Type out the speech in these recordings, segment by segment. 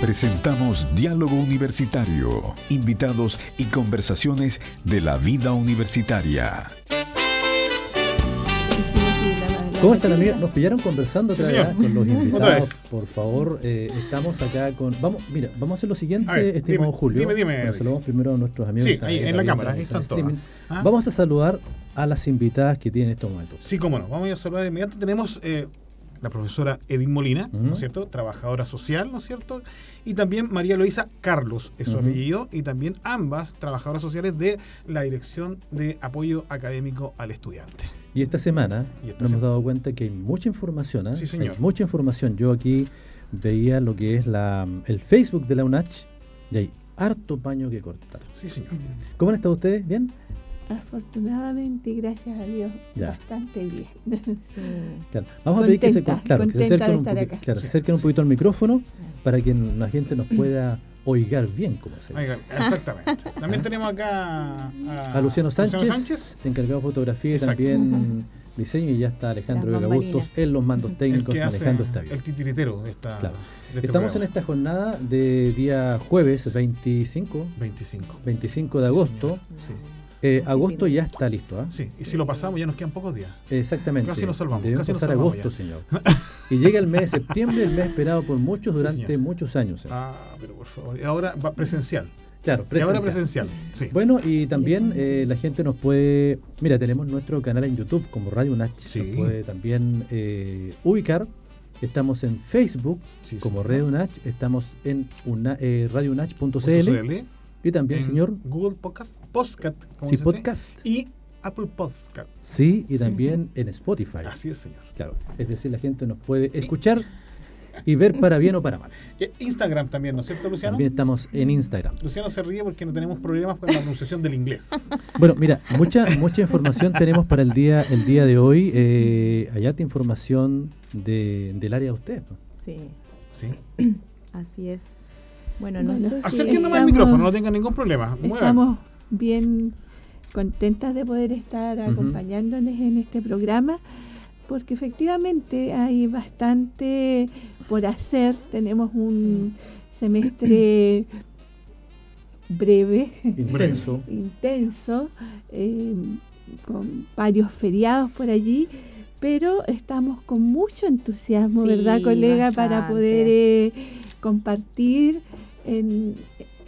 Presentamos Diálogo Universitario, invitados y conversaciones de la vida universitaria. ¿Cómo están amigos? Nos pillaron conversando con los invitados. Por favor, eh, estamos acá con. Vamos, mira, vamos a hacer lo siguiente, estimado Julio. Dime, dime. saludamos primero a nuestros amigos. Sí, ahí, en la cámara, ahí están todos. ¿Ah? Vamos a saludar a las invitadas que tienen estos momentos. Sí, cómo no. Vamos a saludar de inmediato. Tenemos eh, la profesora Edith Molina, ¿no es cierto? Trabajadora social, ¿no es cierto? Y también María Luisa Carlos, es su apellido, y también ambas trabajadoras sociales de la Dirección de Apoyo Académico al Estudiante. Y esta semana nos hemos dado cuenta que hay mucha información, ¿eh? Sí, señor. Hay mucha información. Yo aquí veía lo que es la, el Facebook de la UNACH y hay harto paño que cortar. Sí, señor. ¿Cómo han estado ustedes? ¿Bien? Afortunadamente, gracias a Dios, bastante bien. Claro. Vamos a pedir que se, claro, que se acerquen, un, claro, se acerquen un poquito al micrófono para que la gente nos pueda oigar bien, como se dice. exactamente. También tenemos acá a, Luciano, Sánchez, encargado de fotografía y también diseño, y ya está Alejandro Vega Bustos en los mandos técnicos manejando esta El titiritero está. Claro. Este Estamos en esta jornada de día jueves 25. 25. 25 de agosto. Sí. Eh, agosto ya está listo. ¿ah? Sí, y si lo pasamos ya nos quedan pocos días. Exactamente. Casi nos salvamos. Debemos casi pasar agosto, señor. y llega el mes de septiembre, el mes esperado por muchos durante muchos años. Ah, pero por favor. Y ahora va presencial. Claro, presencial. Y ahora presencial. Sí. Bueno, y también eh, la gente nos puede. Mira, tenemos nuestro canal en YouTube como Radio Nach. Sí. Nos puede también eh, ubicar. Estamos en Facebook como Radio Nach. Estamos en una, eh, radionach.cl. Y también, señor. Google Podcast, Podcast, sí, podcast. Y Apple Podcast. Sí, y también en Spotify. Así es, señor. Claro. Es decir, la gente nos puede escuchar y ver para bien o para mal. Eh, Instagram también, ¿no es cierto, Luciano? También estamos en Instagram. Luciano se ríe porque no tenemos problemas con la pronunciación del inglés. Bueno, mira, mucha mucha información tenemos para el día el día de hoy. Eh, hay alta información de, del área de usted. Sí. Sí. Así es. Bueno, no sé Acérquenos al micrófono, no tengan ningún problema. Estamos bien contentas de poder estar acompañándoles en este programa, porque efectivamente hay bastante por hacer. Tenemos un semestre breve, intenso, intenso eh, con varios feriados por allí, pero estamos con mucho entusiasmo, ¿verdad, colega? Para poder eh, compartir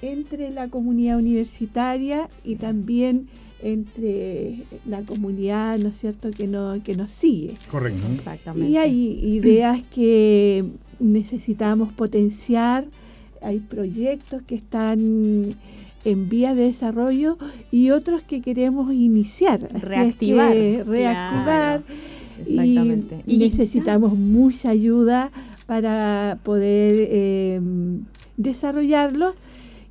entre la comunidad universitaria y también entre la comunidad, ¿no es cierto?, que, no, que nos sigue. Correcto. Exactamente. Y hay ideas que necesitamos potenciar, hay proyectos que están en vía de desarrollo y otros que queremos iniciar. Reactivar. reactivar. Exactamente. Y, necesitamos mucha ayuda para poder eh, desarrollarlos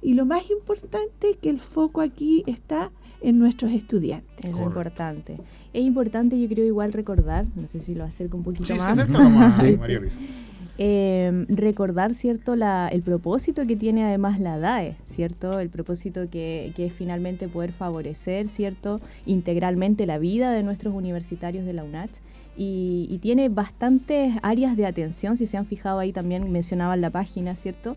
y lo más importante es que el foco aquí está en nuestros estudiantes. Es importante. Es importante, yo creo, igual recordar, no sé si lo acerco un poquito más. Eh, recordar, ¿cierto?, la, el propósito que tiene además la DAE, ¿cierto? El propósito que, que, es finalmente poder favorecer, ¿cierto?, integralmente la vida de nuestros universitarios de la UNACH. Y, y tiene bastantes áreas de atención, si se han fijado ahí también mencionaban la página, ¿cierto?,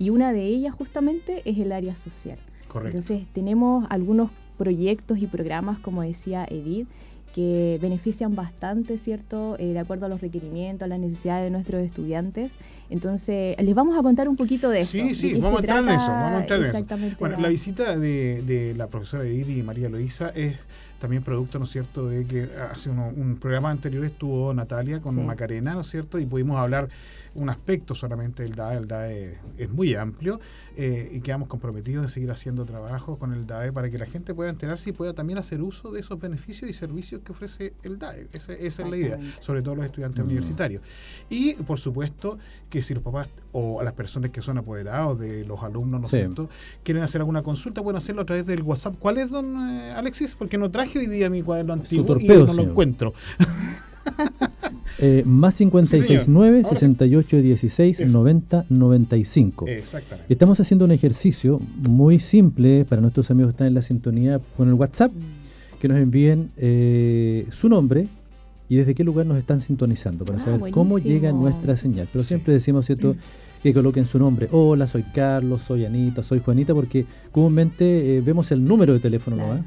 y una de ellas justamente es el área social. Correcto. Entonces tenemos algunos proyectos y programas, como decía Edith, que benefician bastante, ¿cierto? Eh, de acuerdo a los requerimientos, a las necesidades de nuestros estudiantes. Entonces, les vamos a contar un poquito de eso. Sí, sí, vamos a entrar en eso, vamos a entrar en eso. Bueno, la, visita de, de, la profesora Edith y María Loisa es también producto, ¿no es cierto?, de que hace un programa anterior estuvo Natalia con Macarena, ¿no es cierto?, y pudimos hablar un aspecto solamente del DAE, el DAE es muy amplio eh, y quedamos comprometidos de seguir haciendo trabajo con el DAE para que la gente pueda enterarse y pueda también hacer uso de esos beneficios y servicios que ofrece el DAE. Esa, es la idea, sobre todo los estudiantes mm. universitarios. Y, por supuesto, que si los papás o las personas que son apoderados de los alumnos, ¿no es cierto?, quieren hacer alguna consulta, pueden hacerlo a través del WhatsApp. ¿Cuál es, don eh, Alexis? Porque no traje hoy día mi cuaderno antiguo y no lo encuentro. Eh, más 569 68 16 90 95. Exactamente. Estamos haciendo un ejercicio muy simple para nuestros amigos que están en la sintonía con el WhatsApp, que nos envíen eh, su nombre y desde qué lugar nos están sintonizando para ah, saber cómo llega nuestra señal. Pero siempre decimos, ¿cierto? que coloquen su nombre. Hola, soy Carlos, soy Anita, soy Juanita, porque comúnmente eh, vemos el número de teléfono, ¿no?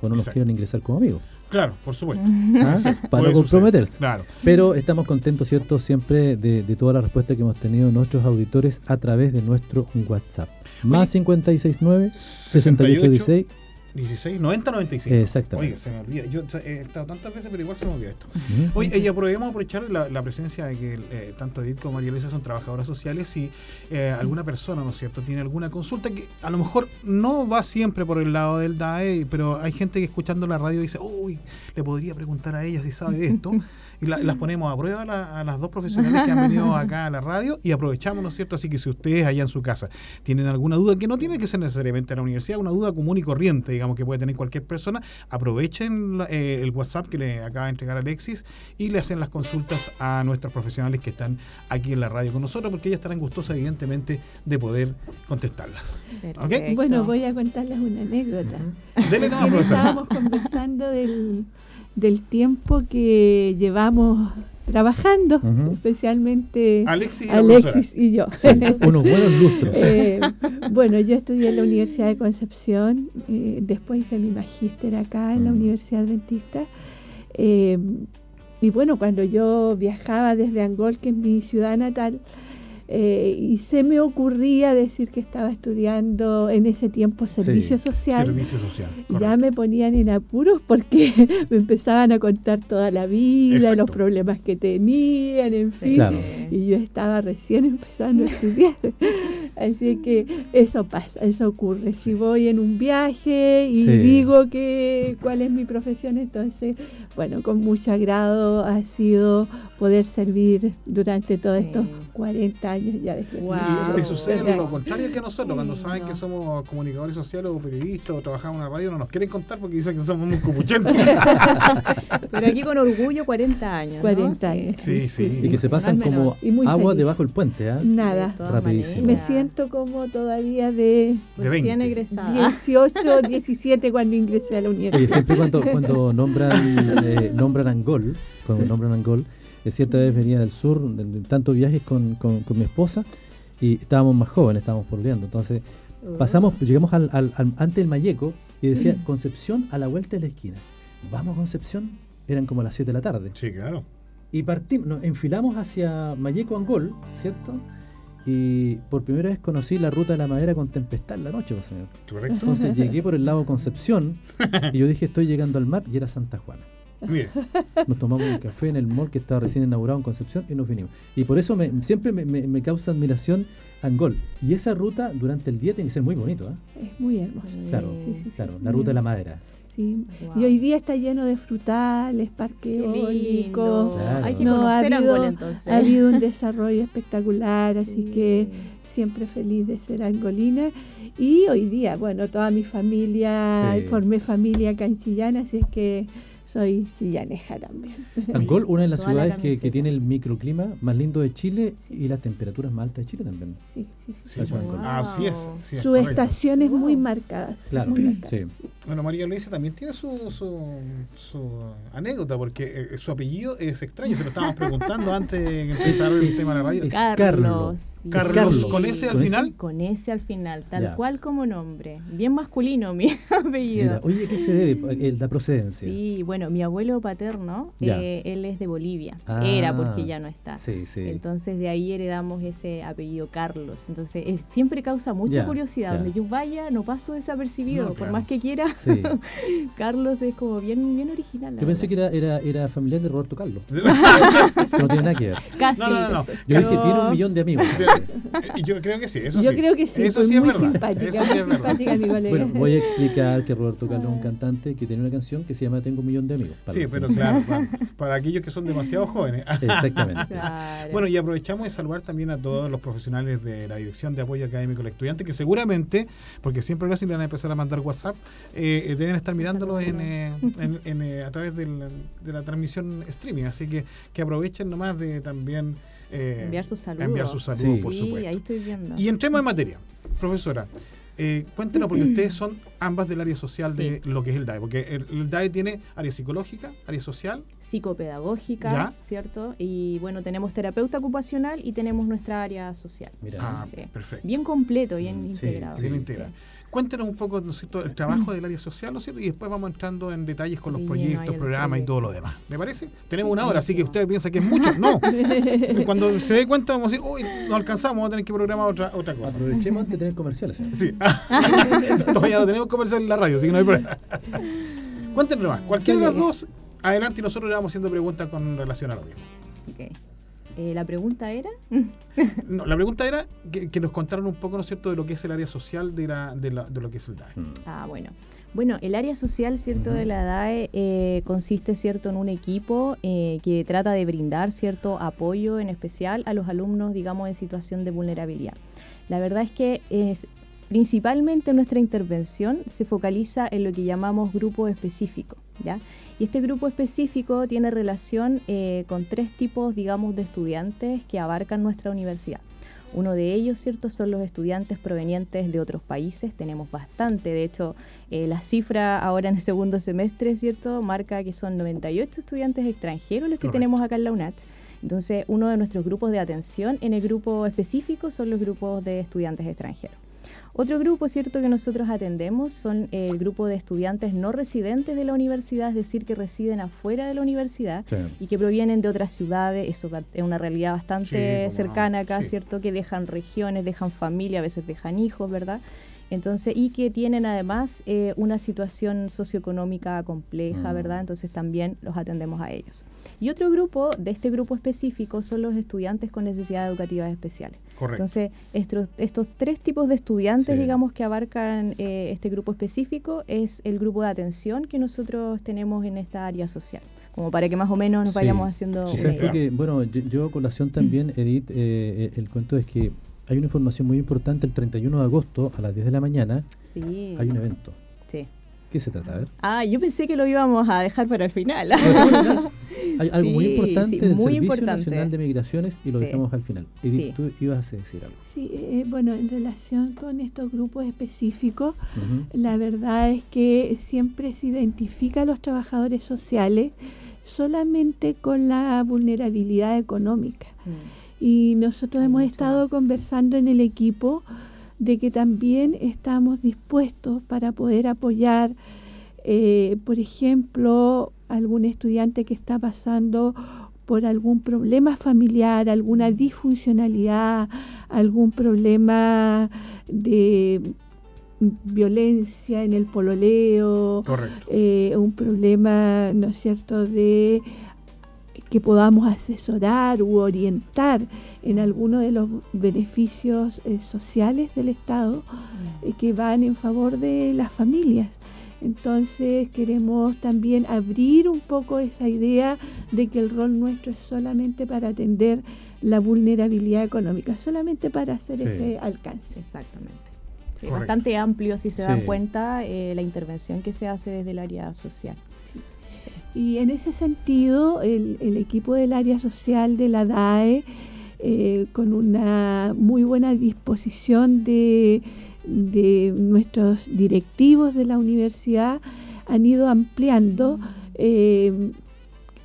Cuando nos quieren ingresar como amigos. Claro, por supuesto. ¿Ah? Para comprometerse. Claro. Pero estamos contentos, ¿cierto?, siempre de, de toda la respuesta que hemos tenido nuestros auditores a través de nuestro WhatsApp. Más 569 6816 16, 90, 95. Exactamente. Oye, se me olvida. Yo he estado tantas veces, pero igual se me olvida esto. Oye, y aprovechemos aprovechar la, presencia de que eh, tanto Edith como María Luisa son trabajadoras sociales. Si eh, alguna persona, ¿no es cierto?, tiene alguna consulta que a lo mejor no va siempre por el lado del DAE, pero hay gente que escuchando la radio dice, uy, le podría preguntar a ella si sabe de esto. y las ponemos a prueba a, las dos profesionales que han venido acá a la radio y aprovechamos, ¿no es cierto? Así que si ustedes allá en su casa tienen alguna duda, que no tiene que ser necesariamente a la universidad, una duda común y corriente, digamos, que puede tener cualquier persona, aprovechen eh, el WhatsApp que le acaba de entregar Alexis y le hacen las consultas a nuestros profesionales que están aquí en la radio con nosotros, porque ellas estarán gustosas, evidentemente, de poder contestarlas. Bueno, voy a contarles una anécdota. Dele no, Estábamos conversando del del tiempo que llevamos trabajando, especialmente Alexis, y, yo. unos buenos lustros. Eh, bueno, yo estudié en la Universidad de Concepción, eh, después hice mi magíster acá en la Universidad Adventista. Eh, y bueno, cuando yo viajaba desde Angol, que es mi ciudad natal, eh, y se me ocurría decir que estaba estudiando en ese tiempo servicio social. Servicio social. Ya me ponían en apuros porque me empezaban a contar toda la vida, los problemas que tenían, en fin. Y yo estaba recién empezando a estudiar. Así que eso pasa, eso ocurre. Si voy en un viaje y digo que cuál es mi profesión, entonces, bueno, con mucho agrado ha sido poder servir durante todos estos 40 años ya de Le sucede lo contrario que nosotros, cuando saben que somos comunicadores sociales o periodistas o trabajamos en una radio, no nos quieren contar porque dicen que somos muy cupuchentos. Pero aquí con orgullo 40 años. 40 años. Sí, sí. Y que se pasan como agua debajo del puente, ¿eh? Nada. Rapidísimo. Me siento como todavía de, de 20. 18, 17 cuando ingresé a la universidad. siempre cuando, cuando nombran, eh, nombran Angol, cuando nombran Angol, cierta vez venía del sur, de, tantos viajes con, con, mi esposa, y estábamos más jóvenes, estábamos porleando. Entonces, pasamos, llegamos al, al, antes del Mayeco y decía Concepción a la vuelta de la esquina. Vamos Concepción, eran como las 7 de la tarde. Sí, claro. Y partimos, nos enfilamos hacia Mayeco Angol, ¿cierto? Y por primera vez conocí la ruta de la madera con tempestad en la noche, pues, señor. Correcto. Entonces llegué por el lado Concepción y yo dije estoy llegando al mar y era Santa Juana. Nos tomamos un café en el mall que estaba recién inaugurado en Concepción y nos vinimos. Y por eso siempre me, causa admiración Angol. Y esa ruta durante el día tiene que ser muy bonito. ¿eh? Es muy hermoso. Claro, claro la ruta de la madera. Sí. Y hoy día está lleno de frutales, parque eólico. Hay que conocer ha habido, entonces. Ha habido un desarrollo espectacular, así que siempre feliz de ser angolina. Y hoy día, bueno, toda mi familia, formé familia Chillán, así es que soy chillaneja también. Angol, una de las ciudades que, que, tiene el microclima más lindo de Chile y las temperaturas más altas de Chile también. Sí, sí, sí. Así es. Sí es Sus estaciones muy marcadas. Claro, sí. Bueno, María Luisa también tiene su, su, su anécdota, porque eh, su apellido es extraño, se lo estábamos preguntando antes de empezar el tema de la radio. Carlos. Carlos, ¿con ese al final? Con ese al final, tal cual como nombre. Bien masculino mi apellido. oye, ¿qué se debe eh, la procedencia? Sí, bueno, mi abuelo paterno, eh, él es de Bolivia. Ah, Era porque ya no está. Sí, sí. Entonces de ahí heredamos ese apellido Carlos. Entonces eh, siempre causa mucha curiosidad. Donde yo vaya, no paso desapercibido. Por más que quiera, Carlos es como bien, bien original. Yo pensé que era, era, era familiar de Roberto Carlos. no tiene nada que ver. Casi. No, no, no. Yo dije, tiene un millón de amigos. yo creo que sí, eso yo sí. creo que sí. Eso sí es verdad. Eso sí es verdad. Bueno, voy a explicar que Roberto Carlos es un cantante que tiene una canción que se llama Tengo un millón de amigos. Sí, pero claro, para, aquellos que son demasiado jóvenes. Exactamente. Bueno, y aprovechamos de saludar también a todos los profesionales de la Dirección de Apoyo Académico al Estudiante, que seguramente, porque siempre ahora le van a empezar a mandar WhatsApp, eh, eh, deben estar mirándolos en, eh, a través de la transmisión streaming. Así que, que aprovechen nomás de también eh, enviar sus saludos. Enviar sus saludos, por supuesto. ahí estoy viendo. Y entremos en materia. Profesora, Eh, cuéntenos, porque ustedes son ambas del área social de lo que es el DAE, porque el, DAE tiene área psicológica, área social. Psicopedagógica, ¿cierto? Y bueno, tenemos terapeuta ocupacional y tenemos nuestra área social. Mira, ah, perfecto. Bien completo, bien integrado. Bien integrado. Cuéntenos un poco, ¿no el trabajo del área social, ¿no es cierto? Y después vamos entrando en detalles con los proyectos, programas y todo lo demás. ¿Me parece? Tenemos una hora, así que ustedes piensan que es mucho. No. Cuando se dé cuenta, vamos a decir, uy, no alcanzamos, vamos a tener que programar otra, otra cosa. Aprovechemos antes de tener comerciales. ¿eh? Sí. Todavía no tenemos comerciales en la radio, así que no hay problema. Cuéntenos más. Cualquiera de las dos, adelante y nosotros le vamos haciendo preguntas con relación a lo mismo. Okay. Eh, la pregunta era. no, la pregunta era que, nos contaran un poco, ¿no es cierto?, de lo que es el área social de, la, de, lo que es el DAE. Mm. Ah, bueno. Bueno, el área social, ¿cierto?, de la DAE eh, consiste, ¿cierto?, en un equipo eh, que trata de brindar cierto apoyo, en especial a los alumnos, digamos, en situación de vulnerabilidad. La verdad es que principalmente nuestra intervención se focaliza en lo que llamamos grupo específico, ¿ya? Y este grupo específico tiene relación eh, con tres tipos, digamos, de estudiantes que abarcan nuestra universidad. Uno de ellos, ¿cierto?, son los estudiantes provenientes de otros países. Tenemos bastante, de hecho, eh, la cifra ahora en el segundo semestre, ¿cierto?, marca que son 98 estudiantes extranjeros los que tenemos acá en la UNACH. Entonces, uno de nuestros grupos de atención en el grupo específico son los grupos de estudiantes extranjeros. Otro grupo, cierto, que nosotros atendemos son el grupo de estudiantes no residentes de la universidad, es decir, que residen afuera de la universidad y que provienen de otras ciudades. Eso es una realidad bastante cercana acá, cierto, que dejan regiones, dejan familia, a veces dejan hijos, ¿verdad? Entonces, y que tienen además eh, una situación socioeconómica compleja, mm. ¿verdad? Entonces también los atendemos a ellos. Y otro grupo, de este grupo específico, son los estudiantes con necesidades educativas especiales. Correcto. Entonces, estos, estos tres tipos de estudiantes, digamos, que abarcan eh, este grupo específico, es el grupo de atención que nosotros tenemos en esta área social como para que más o menos nos vayamos haciendo... bueno, yo, yo, colación también, Edith, eh, el cuento es que hay una información muy importante, el 31 de agosto a las 10 de la mañana sí. hay un evento. Sí. ¿Qué se trata? A ver. Ah, yo pensé que lo íbamos a dejar para el final. hay algo muy importante del Servicio Nacional de Migraciones y lo dejamos al final. Edith, tú ibas a decir algo. Sí, eh, bueno, en relación con estos grupos específicos, la verdad es que siempre se identifica a los trabajadores sociales solamente con la vulnerabilidad económica. Mm. Y nosotros hemos estado conversando en el equipo de que también estamos dispuestos para poder apoyar, eh, por ejemplo, algún estudiante que está pasando por algún problema familiar, alguna disfuncionalidad, algún problema de violencia en el pololeo, eh, un problema, ¿no es cierto?, de que podamos asesorar u orientar en alguno de los beneficios eh, sociales del Estado eh, que van en favor de las familias. Entonces queremos también abrir un poco esa idea de que el rol nuestro es solamente para atender la vulnerabilidad económica, solamente para hacer ese alcance. Exactamente. bastante amplio, si se dan cuenta, eh, la intervención que se hace desde el área social. Y en ese sentido, el, equipo del área social de la DAE, eh, con una muy buena disposición de, nuestros directivos de la universidad, han ido ampliando eh,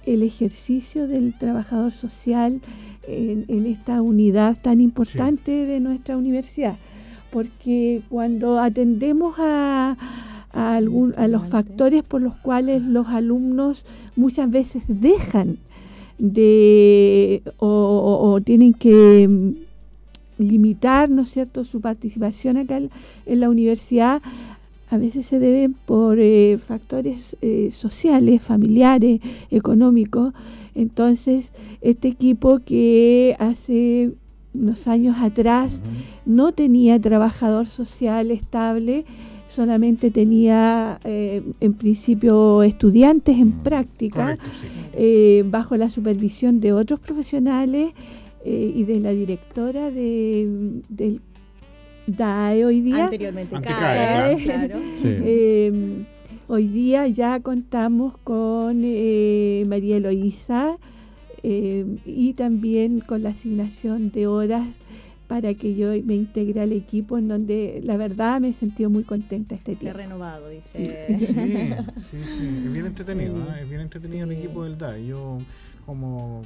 el ejercicio del trabajador social en, esta unidad tan importante de nuestra universidad. Porque cuando atendemos a a, algún, a los factores por los cuales los alumnos muchas veces dejan de o, tienen que mm, limitar, ¿no es cierto?, su participación acá en la universidad, a veces se deben por eh, factores eh, sociales, familiares, económicos. Entonces, este equipo que hace unos años atrás no tenía trabajador social estable, solamente tenía eh, en principio estudiantes en mm, práctica, eh, bajo la supervisión de otros profesionales eh, y de la directora de, del DAE hoy día. Anteriormente, claro. hoy día ya contamos con María Eloísa y también con la asignación de horas para que yo me integre al equipo en donde la verdad me he sentido muy contenta este tiempo. renovado, dice. Sí, sí, sí, es bien entretenido, ¿eh? es bien entretenido el equipo del DAE. Yo como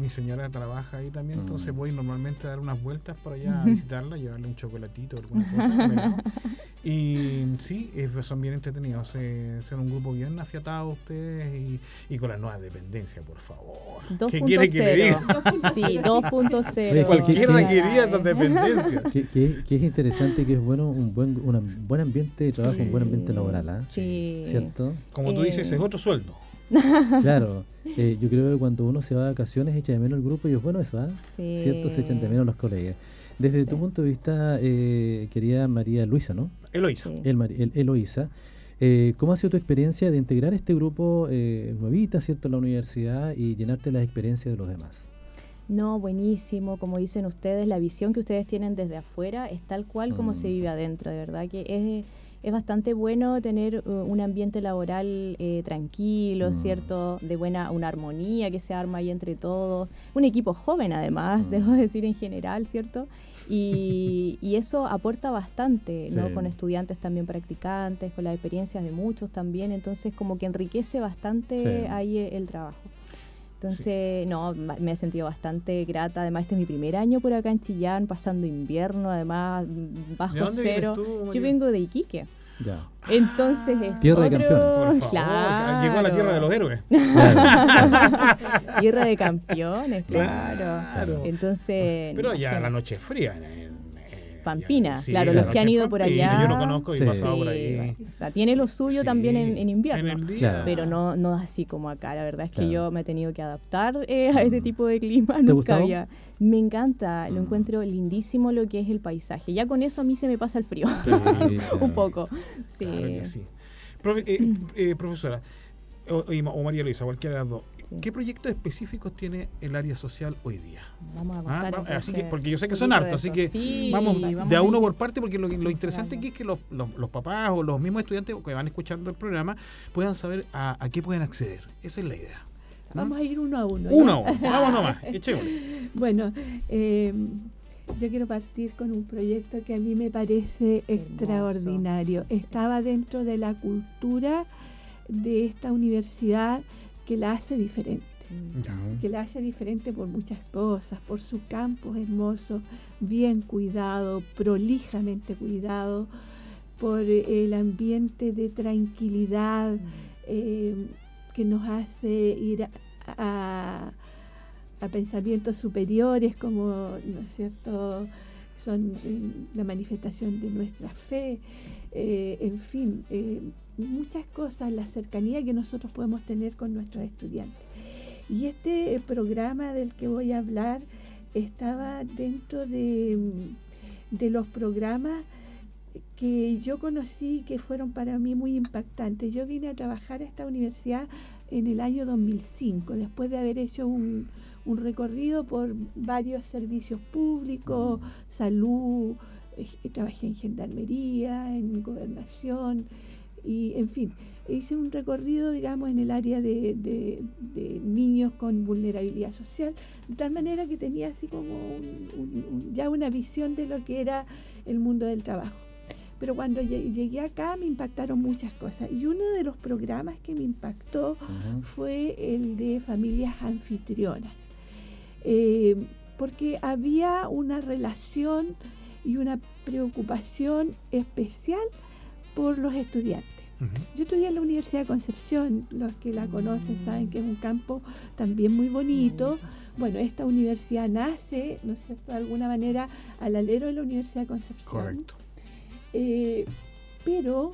mi señora trabaja ahí también, entonces mm. voy normalmente a dar unas vueltas por allá a visitarla, llevarle un chocolatito, alguna cosa. y sí, son bien entretenidos. son un grupo bien afiatado ustedes y, y, con la nueva dependencia, por favor. ¿Qué quiere que le diga? Sí, 2.0. Cualquiera quería esa dependencia. Que, que, es interesante que es bueno un buen, un buen ambiente de trabajo, un buen ambiente laboral. ¿ah? Sí. ¿Cierto? Como tú dices, es otro sueldo. claro, eh, yo creo que cuando uno se va de vacaciones echa de menos el grupo y es bueno eso, ¿ah? ¿cierto? Se echan de menos los colegas. Desde tu punto de vista, eh, querida María Luisa, ¿no? Eloísa. El, Eloísa, eh, ¿cómo ha sido tu experiencia de integrar este grupo eh, nuevita, ¿cierto?, en la universidad y llenarte las experiencias de los demás. No, buenísimo. Como dicen ustedes, la visión que ustedes tienen desde afuera es tal cual como se mm. vive adentro, de verdad que es es bastante bueno tener uh, un ambiente laboral eh, tranquilo, mm. ¿cierto? De buena, una armonía que se arma ahí entre todos. Un equipo joven además, mm. debo decir en general, ¿cierto? Y, eso aporta bastante, ¿no? Con estudiantes también practicantes, con las experiencias de muchos también, entonces como que enriquece bastante ahí el trabajo. Entonces, no, me he sentido bastante grata. Además, este es mi primer año por acá en Chillán, pasando invierno, además bajo cero. Yo vengo de Iquique. Ya. Entonces es tierra de campeones. Claro. Llegó a la tierra de los héroes. tierra de campeones, claro. Entonces. Pero ya la noche es fría. Pampina, claro, los que han ido por allá. Yo lo conozco y he pasado por ahí. O sea, tiene lo suyo también en, invierno, pero no, no así como acá. La verdad es que yo me he tenido que adaptar eh, a este mm. tipo de clima. Nunca había. Me encanta, lo mm. encuentro lindísimo lo que es el paisaje. Ya con eso a mí se me pasa el frío. Un poco. Sí. Eh, eh, profesora, o, o, María Luisa, cualquiera de las dos, ¿Qué proyectos específicos tiene el área social hoy día? Vamos a ah, así que, porque yo sé que son hartos, así que vamos, de a uno por parte, porque lo, interesante es que los, papás o los mismos estudiantes que van escuchando el programa puedan saber a, qué pueden acceder. Esa es la idea. Vamos a ir uno a uno. Uno a uno, vamos nomás, Bueno, eh, yo quiero partir con un proyecto que a mí me parece extraordinario. Estaba dentro de la cultura de esta universidad que la hace diferente. Que la hace diferente por muchas cosas, por su campo hermoso, bien cuidado, prolijamente cuidado, por el ambiente de tranquilidad eh, que nos hace ir a, pensamientos superiores como, ¿no es cierto?, son eh, la manifestación de nuestra fe, eh, en fin, muchas cosas, la cercanía que nosotros podemos tener con nuestros estudiantes. Y este programa del que voy a hablar estaba dentro de, de los programas que yo conocí que fueron para mí muy impactantes. Yo vine a trabajar a esta universidad en el año 2005, después de haber hecho un, un recorrido por varios servicios públicos, salud, eh, trabajé en gendarmería, en gobernación, y en fin, hice un recorrido, digamos, en el área de, niños con vulnerabilidad social, de tal manera que tenía así como ya una visión de lo que era el mundo del trabajo. Pero cuando llegué acá me impactaron muchas cosas. Y uno de los programas que me impactó fue el de familias anfitrionas. Eh, porque había una relación y una preocupación especial por los estudiantes. Yo estudié en la Universidad de Concepción, los que la conocen saben que es un campo también muy bonito. Bueno, esta universidad nace, ¿no es cierto?, de alguna manera al alero de la Universidad de Concepción. Correcto. Eh, pero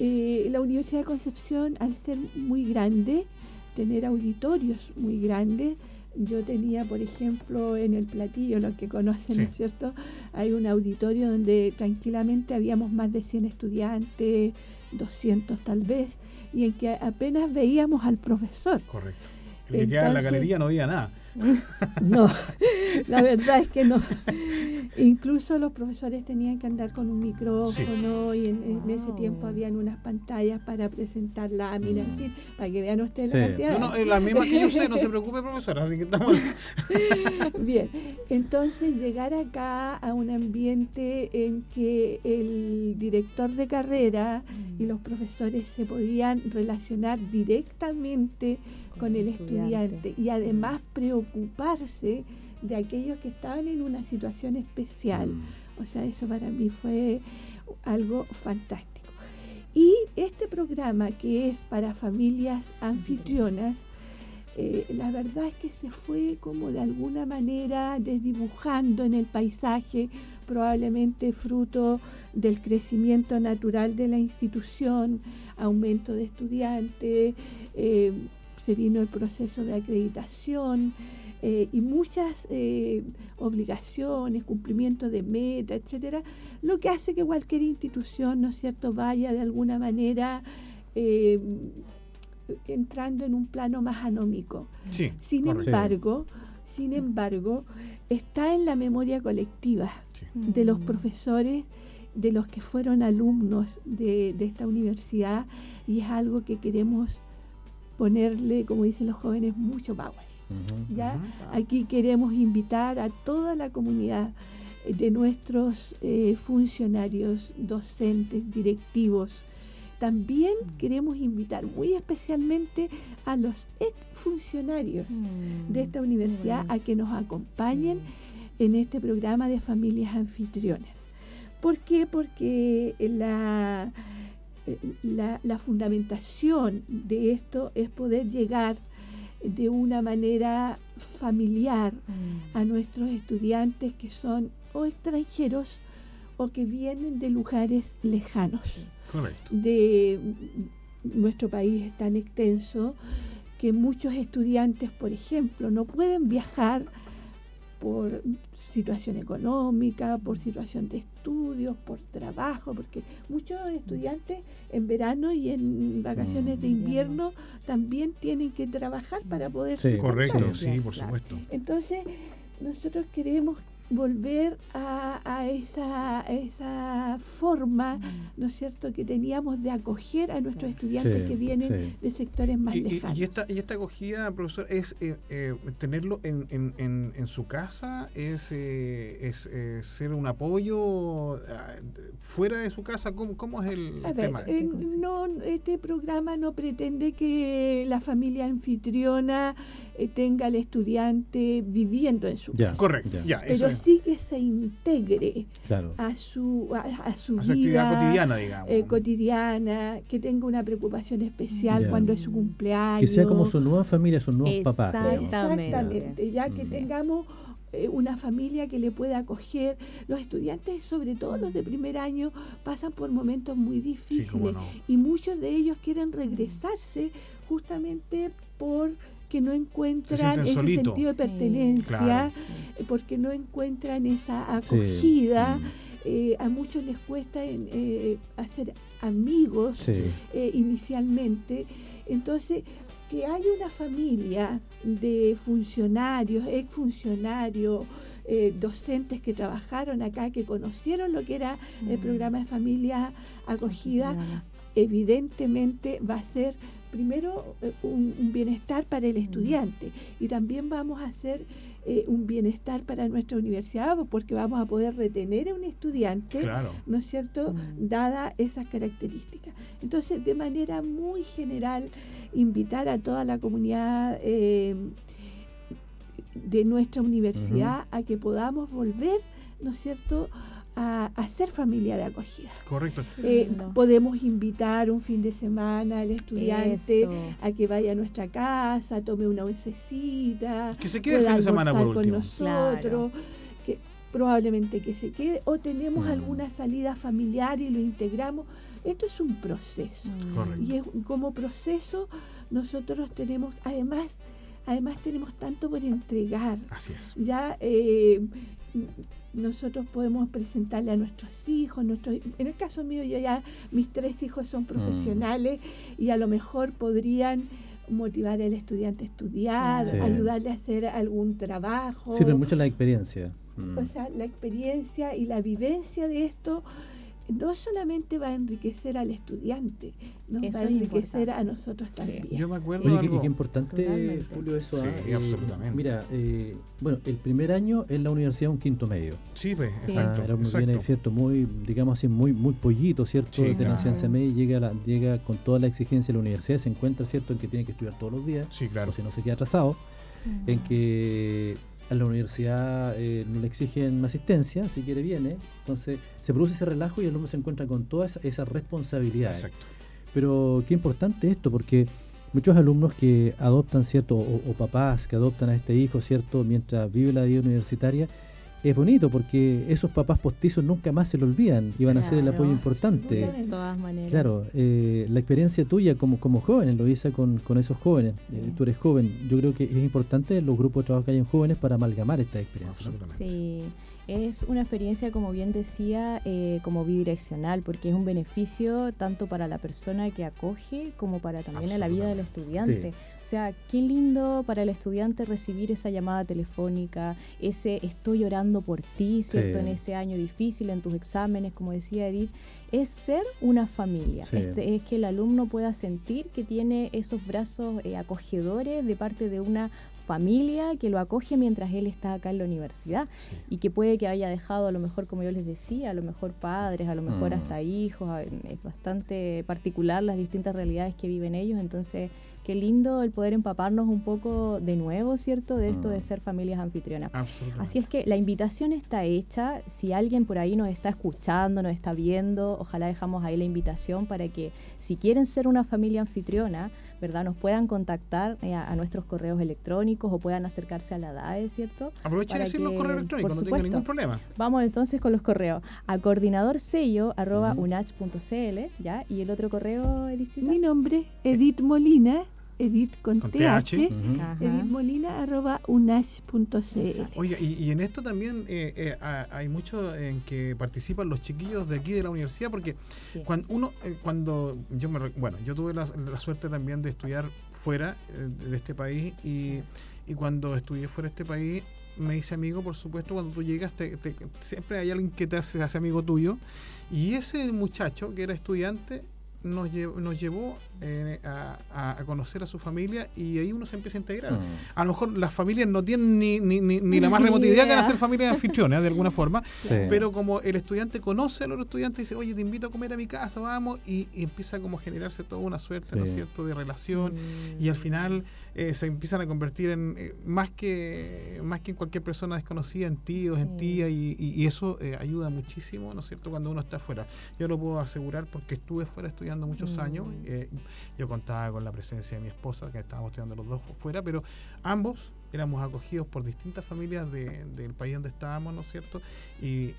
eh, la Universidad de Concepción, al ser muy grande, tener auditorios muy grandes, yo tenía, por ejemplo, en el platillo, lo que conocen, ¿no es cierto? Hay un auditorio donde tranquilamente habíamos más de 100 estudiantes, 200 tal vez, y en que apenas veíamos al profesor. Correcto. El que en la galería no veía nada. No, la verdad es que no. Incluso los profesores tenían que andar con un micrófono y en, ese tiempo habían unas pantallas para presentar láminas, en fin, para que vean ustedes la cantidad. No, no, es la misma que yo sé, no se preocupe, profesora, así que estamos... Bien, entonces llegar acá a un ambiente en que el director de carrera y los profesores se podían relacionar directamente con el estudiante y además preocuparse de aquellos que estaban en una situación especial. Mm. O sea, eso para mí fue algo fantástico. Y este programa que es para familias anfitrionas, eh, la verdad es que se fue como de alguna manera desdibujando en el paisaje, probablemente fruto del crecimiento natural de la institución, aumento de estudiantes, eh, se vino el proceso de acreditación eh, y muchas eh, obligaciones, cumplimiento de meta, etcétera, lo que hace que cualquier institución, ¿no es cierto?, vaya de alguna manera eh, entrando en un plano más anómico. sin embargo, sin embargo, está en la memoria colectiva de los mm. profesores, de los que fueron alumnos de, de esta universidad, y es algo que queremos ponerle, como dicen los jóvenes, mucho power. ¿ya? Aquí queremos invitar a toda la comunidad de nuestros eh, funcionarios, docentes, directivos. También mm. queremos invitar muy especialmente a los funcionarios mm, de esta universidad a que nos acompañen en este programa de familias anfitrionas. ¿Por qué? Porque la la, fundamentación de esto es poder llegar de una manera familiar a mm. nuestros estudiantes que son o extranjeros o que vienen de lugares lejanos. De nuestro país es tan extenso que muchos estudiantes, por ejemplo, no pueden viajar por situación económica, por situación de estudios, por trabajo, porque muchos estudiantes en verano y en vacaciones de mm. invierno también tienen que trabajar para poder... Sí, correcto, sí, por supuesto. Entonces, nosotros queremos volver a, esa, esa forma, ¿no es cierto?, que teníamos de acoger a nuestros estudiantes que vienen de sectores más lejanos. Y, esta, y esta acogida, profesor, es eh, eh, tenerlo en, en, en, su casa, es, eh, es ser un apoyo fuera de su casa, ¿cómo, cómo es el, tema? no, este programa no pretende que la familia anfitriona tenga al estudiante viviendo en su casa. Correcto, ya, Pero sí que se integre a su, a, su, vida cotidiana, digamos. Eh, cotidiana, que tenga una preocupación especial cuando es su cumpleaños. Que sea como su nueva familia, sus nuevos papás. Exactamente, ya que tengamos eh, una familia que le pueda acoger. Los estudiantes, sobre todo los de primer año, pasan por momentos muy difíciles y muchos de ellos quieren regresarse justamente por que no encuentran ese sentido de pertenencia, eh, porque no encuentran esa acogida. Mm. Eh, a muchos les cuesta eh, hacer amigos inicialmente. Entonces, que hay una familia de funcionarios, exfuncionarios, docentes que trabajaron acá, que conocieron lo que era el mm. programa de familia acogida, evidentemente va a ser primero eh, un, bienestar para el estudiante y también vamos a hacer eh, un bienestar para nuestra universidad porque vamos a poder retener a un estudiante, ¿no es cierto?, mm. dada esas características. Entonces, de manera muy general, invitar a toda la comunidad eh, de nuestra universidad a que podamos volver, ¿no es cierto?, a, ser familia de acogida. Correcto. Eh, podemos invitar un fin de semana al estudiante a que vaya a nuestra casa, tome una oncecita, que se quede el fin de semana por con nosotros, que probablemente que se quede, o tenemos mm. alguna salida familiar y lo integramos. Esto es un proceso. Mm. Y como proceso nosotros tenemos, además, además tenemos tanto por entregar. Así es. Ya eh, nosotros podemos presentarle a nuestros hijos, nuestros, en el caso mío yo ya mis tres hijos son mm. profesionales y a lo mejor podrían motivar al estudiante a estudiar, ayudarle a hacer algún trabajo. Sirve mucho la experiencia. O sea, la experiencia y la vivencia de esto no solamente va a enriquecer al estudiante, nos va a enriquecer a nosotros también. Yo me acuerdo. Oye, qué, importante, Julio, eso. Sí, ah, absolutamente. Mira, eh, bueno, el primer año en la universidad un quinto medio. Sí, pues, exacto. era muy, Viene, ¿cierto? Muy, digamos así, muy, muy pollito, ¿cierto? de la ciencia media llega, la, llega con toda la exigencia de la universidad, se encuentra, ¿cierto?, en que tiene que estudiar todos los días. Sí, claro. O si no se queda atrasado. En que a la universidad eh, no le exigen asistencia, si quiere viene. Entonces se produce ese relajo y el alumno se encuentra con todas esas responsabilidades. Exacto. Pero qué importante esto, porque muchos alumnos que adoptan, ¿cierto? O, papás que adoptan a este hijo, ¿cierto? Mientras vive la vida universitaria, es bonito porque esos papás postizos nunca más se lo olvidan y van a ser el apoyo importante. De todas maneras. Claro, eh, la experiencia tuya como, como joven, lo hice con, con esos jóvenes, eh, tú eres joven, yo creo que es importante los grupos de trabajo que hay en jóvenes para amalgamar esta experiencia. Sí. Es una experiencia, como bien decía, eh, como bidireccional, porque es un beneficio tanto para la persona que acoge como para también a la vida del estudiante. O sea, qué lindo para el estudiante recibir esa llamada telefónica, ese estoy llorando por ti, ¿cierto? En ese año difícil, en tus exámenes, como decía Edith, es ser una familia. Este, es que el alumno pueda sentir que tiene esos brazos eh, acogedores de parte de una familia que lo acoge mientras él está acá en la universidad y que puede que haya dejado a lo mejor, como yo les decía, a lo mejor padres, a lo mejor mm. hasta hijos, es bastante particular las distintas realidades que viven ellos, entonces qué lindo el poder empaparnos un poco de nuevo, ¿cierto? De esto de mm. ser familias anfitrionas. Así es que la invitación está hecha. Si alguien por ahí nos está escuchando, nos está viendo, ojalá dejamos ahí la invitación para que si quieren ser una familia anfitriona, ¿verdad? Nos puedan contactar eh, a, nuestros correos electrónicos o puedan acercarse a la DAE, ¿cierto? Aprovechen de decir los correos electrónicos, no tengo ningún problema. Vamos entonces con los correos. A coordinadorsello arroba ¿ya? Y el otro correo, Edith. Mi nombre, Edith Molina, Edith con, TH, Edith Molina arroba Oye, y, en esto también eh, eh, hay mucho en que participan los chiquillos de aquí de la universidad, porque cuando uno, eh, cuando yo me, bueno, yo tuve la, suerte también de estudiar fuera de este país y, y cuando estudié fuera de este país me hice amigo, por supuesto, cuando tú llegas, siempre hay alguien que te hace, hace amigo tuyo. Y ese muchacho que era estudiante nos, llevó, nos llevó eh, a, conocer a su familia y ahí uno se empieza a integrar. Mm. A lo mejor las familias no tienen ni, ni, ni, la más remota idea que van a ser familias anfitriones de alguna forma, pero como el estudiante conoce a los estudiantes y dice, oye, te invito a comer a mi casa, vamos, y, empieza como a generarse toda una suerte, ¿no es cierto?, de relación y al final eh, se empiezan a convertir en, eh, más, que, más que en cualquier persona desconocida, en tíos, en tías, y, y, eso ayuda muchísimo, ¿no es cierto?, cuando uno está afuera. Yo lo puedo asegurar porque estuve fuera estudiando muchos mm. años. Yo contaba con la presencia de mi esposa, que estábamos estudiando los dos fuera, pero ambos éramos acogidos por distintas familias del país donde estábamos, ¿no es cierto? Y,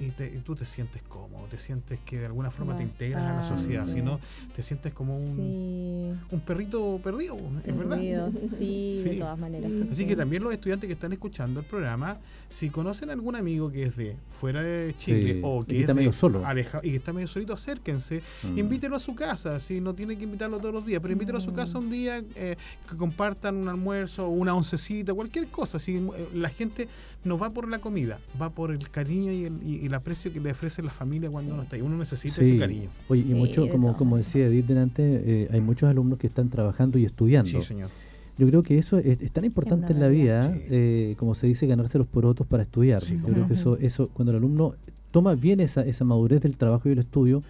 tú te sientes cómodo, te sientes que de alguna forma te integras a la sociedad, si no, te sientes como un, un perrito perdido, ¿es verdad? Sí, de todas maneras. Así que también los estudiantes que están escuchando el programa, si conocen algún amigo que es de fuera de Chile o que, está medio solo. y que está medio solito, acérquense, mm. invítelo a su casa, si no tiene que invitarlo todos los días, pero invítelo a su mm. casa un día, eh, que compartan un almuerzo o una oncecita, cualquier cosa. Si eh, la gente no va por la comida, va por el cariño y el, aprecio que le ofrece la familia cuando uno está ahí. Uno necesita ese cariño. Oye, y mucho, como, como decía Edith delante, eh, hay muchos alumnos que están trabajando y estudiando. Sí, señor. Yo creo que eso es, tan importante en la vida, eh, como se dice, ganarse los porotos para estudiar. Yo creo que eso, eso, cuando el alumno toma bien esa, esa madurez del trabajo y el estudio,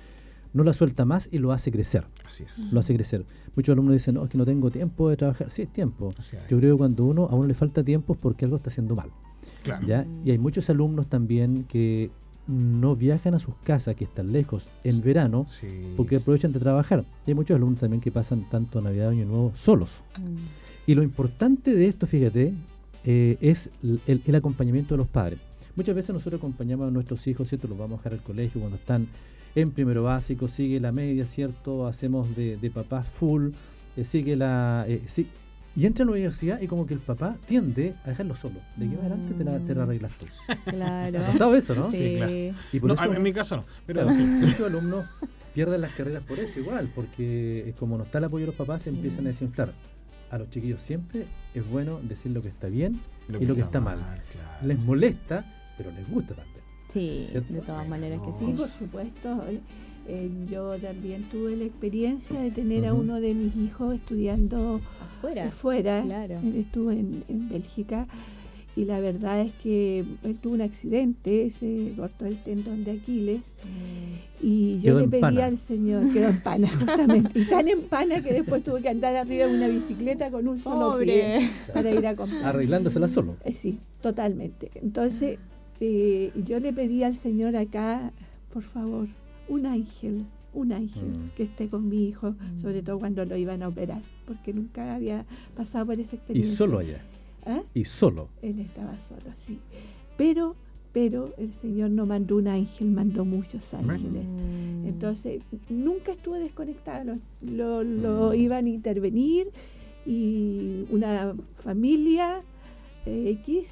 no la suelta más y lo hace crecer. Así es. Lo hace crecer. Muchos alumnos dicen, no, es que no tengo tiempo de trabajar. Sí, es tiempo. Yo creo que cuando uno, a uno le falta tiempo es porque algo está haciendo mal. Claro. ¿ya? Y hay muchos alumnos también que no viajan a sus casas, que están lejos, en verano, porque aprovechan de trabajar. Y hay muchos alumnos también que pasan tanto Navidad y Año Nuevo solos. Mm. Y lo importante de esto, fíjate, eh, es el, el, acompañamiento de los padres. Muchas veces nosotros acompañamos a nuestros hijos, ¿cierto? Los vamos a dejar al colegio cuando están en primero básico, sigue la media, ¿cierto? Hacemos de, de papá full, eh, sigue la... Eh, y entra a la universidad y como que el papá tiende a dejarlo solo. De aquí adelante te la, te la arreglas tú. Claro. ¿Sabes eso, no? Sí, claro. Y por eso, en mi caso no. Pero muchos alumnos pierden las carreras por eso igual, porque como no está el apoyo de los papás, se empiezan a desinflar. a los chiquillos siempre es bueno decir lo que está bien y lo que está mal. Les molesta, pero les gusta también. Sí, de todas maneras que sí. por supuesto. Eh, yo también tuve la experiencia de tener a uno de mis hijos estudiando afuera. afuera. Claro. Estuve en, en Bélgica y la verdad es que él tuvo un accidente, se cortó el tendón de Aquiles y yo le pedí al Señor, quedó en pana justamente, y tan en pana que después tuvo que andar arriba de una bicicleta con un solo pie para ir a comprar. Arreglándosela solo. Eh, sí, totalmente. Entonces eh, yo le pedí al Señor acá, por favor, un ángel, un ángel mm. que esté con mi hijo, sobre mm. todo cuando lo iban a operar, porque nunca había pasado por esa experiencia. Y solo allá. ¿Ah? Y solo. Él estaba solo, sí. Pero, pero el Señor no mandó un ángel, mandó muchos ángeles. Mm. Entonces, nunca estuve desconectada, lo, lo, mm. iban a intervenir y una familia eh, X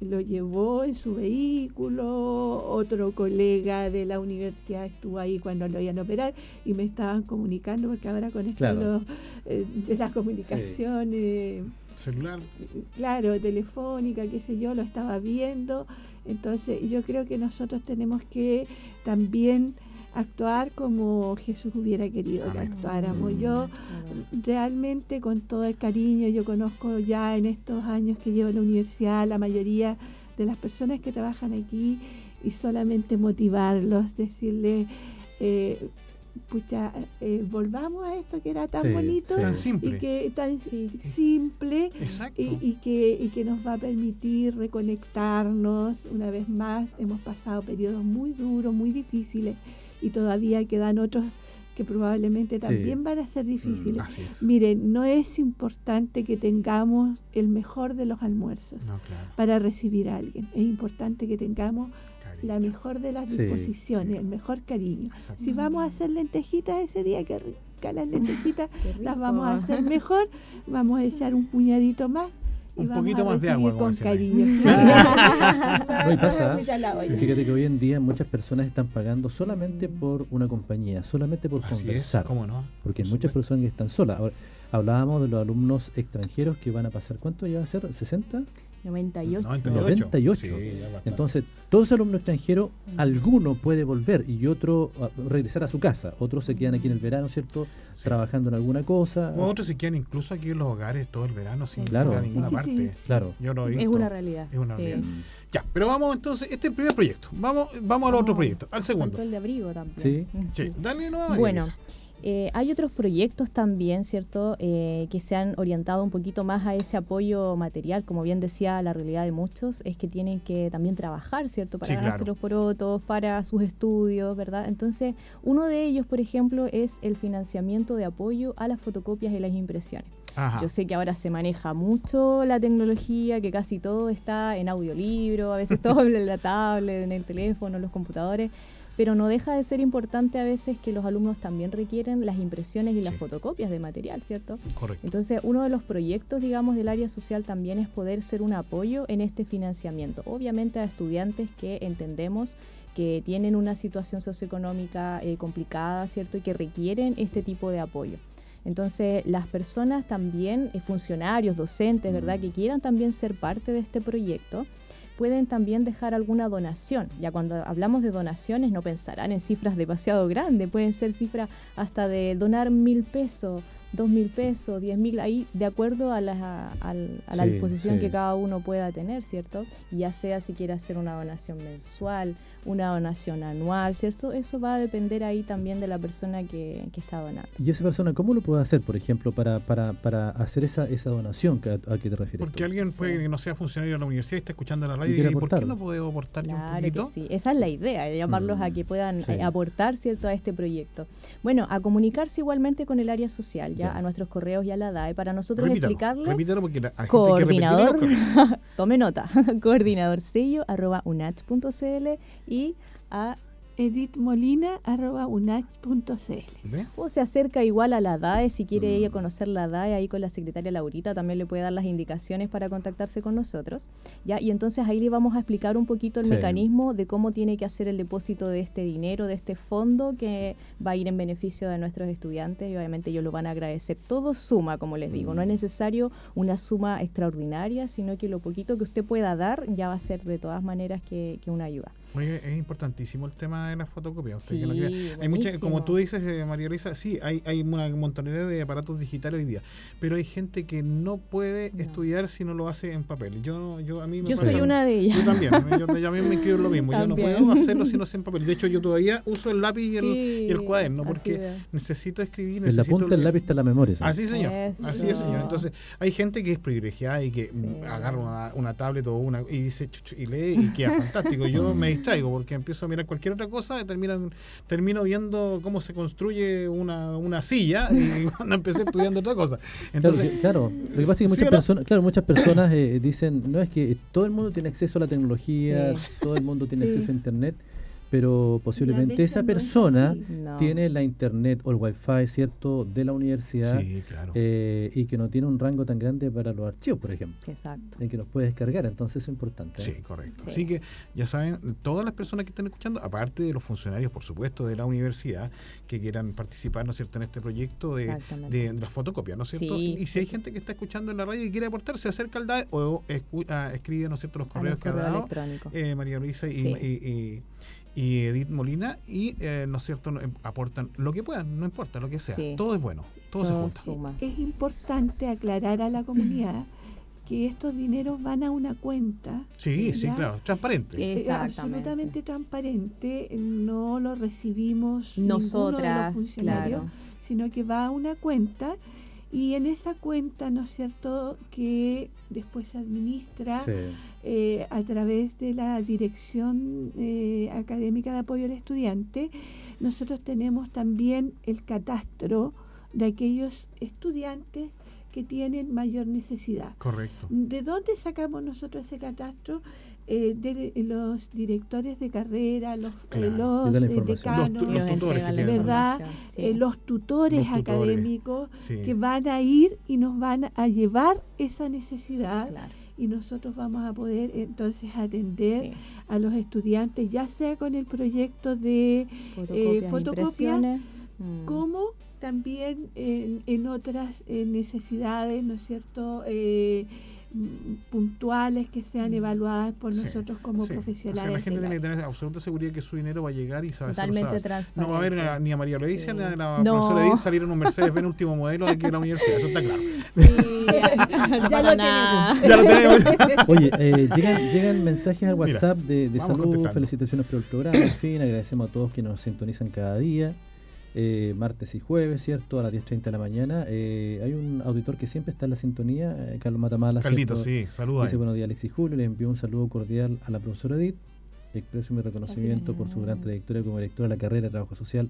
lo llevó en su vehículo, otro colega de la universidad estuvo ahí cuando lo iban a operar y me estaban comunicando porque ahora con esto eh, de las comunicaciones celular. Claro, telefónica, qué sé yo, lo estaba viendo. Entonces yo creo que nosotros tenemos que también actuar como Jesús hubiera querido que actuáramos. Yo realmente con todo el cariño, yo conozco ya en estos años que llevo en la universidad la mayoría de las personas que trabajan aquí y solamente motivarlos, decirles, eh, pucha, eh, volvamos a esto que era tan bonito simple. y que tan simple y, que, y que nos va a permitir reconectarnos una vez más. Hemos pasado periodos muy duros, muy difíciles y todavía quedan otros que probablemente también van a ser difíciles. Mm, Miren, no es importante que tengamos el mejor de los almuerzos para recibir a alguien. Es importante que tengamos la mejor de las disposiciones, el mejor cariño. Si vamos a hacer lentejitas ese día, que rica las lentejitas, las vamos a hacer mejor, vamos a echar un puñadito más. Y un poquito más de agua, con cariño. no, y pasa, fíjate que hoy en día muchas personas están pagando solamente por una compañía, solamente por conversar. ¿cómo no? Porque hay muchas personas que están solas. hablábamos de los alumnos extranjeros que van a pasar, ¿cuánto ya va a ser? ¿60? 98. 98. Entonces, todo ese alumno extranjero, alguno puede volver y otro regresar a su casa. Otros se quedan aquí en el verano, ¿cierto? Trabajando en alguna cosa. otros se quedan incluso aquí en los hogares todo el verano sin ir a ninguna parte. Claro. Yo lo Es una realidad. Es una realidad. Ya, pero vamos entonces, este es el primer proyecto. Vamos, vamos al otro proyecto, al segundo. El de abrigo también. Sí. sí. Dale nueva Bueno. Eh, hay otros proyectos también, ¿cierto?, eh, que se han orientado un poquito más a ese apoyo material. Como bien decía, la realidad de muchos es que tienen que también trabajar, ¿cierto?, para ganarse los porotos, para sus estudios, ¿verdad? Entonces, uno de ellos, por ejemplo, es el financiamiento de apoyo a las fotocopias y las impresiones. Yo sé que ahora se maneja mucho la tecnología, que casi todo está en audiolibro, a veces todo en la tablet, en el teléfono, en los computadores pero no deja de ser importante a veces que los alumnos también requieren las impresiones y las fotocopias de material, ¿cierto? Correcto. Entonces, uno de los proyectos, digamos, del área social también es poder ser un apoyo en este financiamiento. Obviamente a estudiantes que entendemos que tienen una situación socioeconómica eh, complicada, ¿cierto? Y que requieren este tipo de apoyo. Entonces, las personas también, eh, funcionarios, docentes, ¿verdad?, mm. que quieran también ser parte de este proyecto, pueden también dejar alguna donación. Ya cuando hablamos de donaciones no pensarán en cifras demasiado grandes, pueden ser cifras hasta de donar mil pesos, dos mil pesos, diez mil, ahí de acuerdo a la, a, la disposición que cada uno pueda tener, ¿cierto? Ya sea si quiere hacer una donación mensual, una donación anual, ¿cierto? Eso va a depender ahí también de la persona que, está donando. ¿Y esa persona cómo lo puede hacer, por ejemplo, para, para, para hacer esa, esa donación a, a que te refieres? Porque alguien puede que no sea funcionario de la universidad y está escuchando la radio y, ¿por qué no puede aportar un poquito? sí, esa es la idea, llamarlos a mm, que puedan eh, aportar, ¿cierto?, a este proyecto. Bueno, a comunicarse igualmente con el área social, ya, a nuestros correos ya la DAE, para nosotros explicarlo. Repítalo porque la, coordinador, tome nota, coordinador sello arroba unach.cl y a edithmolina.unach.cl. O se acerca igual a la DAE, si quiere ella conocer la DAE, ahí con la secretaria Laurita también le puede dar las indicaciones para contactarse con nosotros. ¿ya? Y entonces ahí le vamos a explicar un poquito el mecanismo de cómo tiene que hacer el depósito de este dinero, de este fondo que va a ir en beneficio de nuestros estudiantes y obviamente ellos lo van a agradecer. Todo suma, como les digo, no es mm. necesario una suma extraordinaria, sino que lo poquito que usted pueda dar ya va a ser de todas maneras que una ayuda es importantísimo el tema de la fotocopia. hay mucha, como tú dices, eh, María Luisa, sí, hay, hay una montonera de aparatos digitales hoy día, pero hay gente que no puede estudiar si no lo hace en papel. Yo, yo a mí me yo soy una de ellas. Yo también, yo también me escribo lo mismo. Yo no puedo hacerlo si no es en papel. De hecho, yo todavía uso el lápiz y el, cuaderno porque necesito escribir. En la punta del lápiz está la memoria. Así, señor. Así es, señor. Entonces, hay gente que es privilegiada y que agarra una, una tablet o una y dice y lee y queda fantástico. Yo me distraigo porque empiezo a mirar cualquier otra cosa, termino, termino viendo cómo se construye una, una silla y cuando empecé estudiando otra cosa. Entonces, claro, lo que pasa es que muchas, personas, claro, muchas personas eh, dicen, no es que todo el mundo tiene acceso a la tecnología, todo el mundo tiene acceso a Internet pero posiblemente esa persona tiene la internet o el wifi cierto de la universidad eh, y que no tiene un rango tan grande para los archivos por ejemplo. Exacto. En que los puede descargar entonces eso es importante ¿eh? sí correcto. Así que ya saben todas las personas que están escuchando aparte de los funcionarios por supuesto de la universidad que quieran participar no es cierto en este proyecto de, de, las fotocopias no es cierto y si hay gente que está escuchando en la radio y quiere aportar se acerca al DAE o escribe no es cierto los correos que ha dado eh, María Luisa y y Edith Molina y, eh, ¿no es cierto?, em, aportan lo que puedan, no importa, lo que sea. Todo es bueno, todo, se junta. Es importante aclarar a la comunidad que estos dineros van a una cuenta. Sí, sí, claro, transparente. Absolutamente transparente, no lo recibimos nosotras, de los funcionarios, sino que va a una cuenta y en esa cuenta, ¿no es cierto?, que después se administra eh, a través de la Dirección eh, Académica de Apoyo al Estudiante, nosotros tenemos también el catastro de aquellos estudiantes que tienen mayor necesidad. Correcto. ¿De dónde sacamos nosotros ese catastro? Eh, de los directores de carrera, los, eh, los decanos, los, tutores, ¿verdad? Eh, los tutores académicos que van a ir y nos van a llevar esa necesidad. Y nosotros vamos a poder entonces atender a los estudiantes, ya sea con el proyecto de fotocopia, mm. como también en, en otras necesidades, ¿no es cierto? Puntuales que sean mm. evaluadas por nosotros como profesionales. la gente tiene que tener absoluta seguridad que su dinero va a llegar y sabe Totalmente No va a haber ni a María Leticia ni a la profesora Edith salir en un Mercedes Benz último modelo de aquí de la universidad, eso está claro. ya, lo tenemos. ya lo tenemos. Oye, eh, llegan, llegan mensajes al WhatsApp de, de salud, felicitaciones por el programa, en fin, agradecemos a todos que nos sintonizan cada día. Eh, martes y jueves, ¿cierto? A las 10.30 de la mañana. Eh, hay un auditor que siempre está en la sintonía, eh, Carlos Matamala. Carlito, sí, saludos. Dice buenos días, Alexis Julio. Le envío un saludo cordial a la profesora Edith. Expreso mi reconocimiento por su gran trayectoria como directora de la carrera de Trabajo Social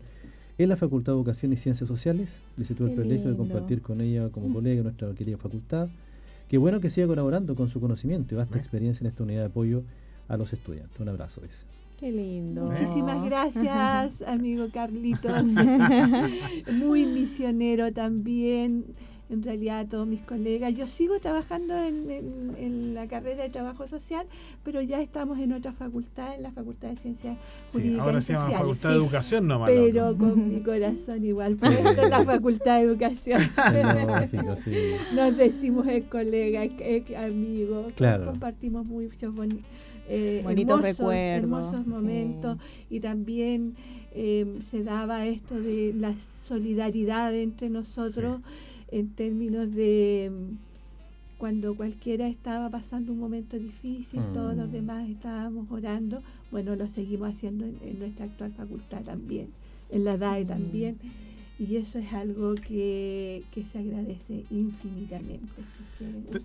en la Facultad de Educación y Ciencias Sociales. Dice tuve el privilegio de compartir con ella como colega en nuestra querida facultad. Qué bueno que siga colaborando con su conocimiento y vasta experiencia en esta unidad de apoyo a los estudiantes. Un abrazo, dice. Qué lindo. Muchísimas gracias, amigo Carlitos. Muy misionero también. En realidad, todos mis colegas. Yo sigo trabajando en, la carrera de trabajo social, pero ya estamos en otra facultad, en la Facultad de Ciencias sí, Ahora se llama Facultad de Educación, no Pero con mi corazón igual, por eso es la Facultad de Educación. Nos decimos el colega, el amigo. Claro. Compartimos muchos bonitos eh, Bonitos hermosos, recuerdos. hermosos momentos y también eh, se daba esto de la solidaridad entre nosotros en términos de mm, cuando cualquiera estaba pasando un momento difícil, todos los mm. demás estábamos orando, bueno, lo seguimos haciendo en, nuestra actual facultad también, en la DAE mm. también y eso es algo que, se agradece infinitamente.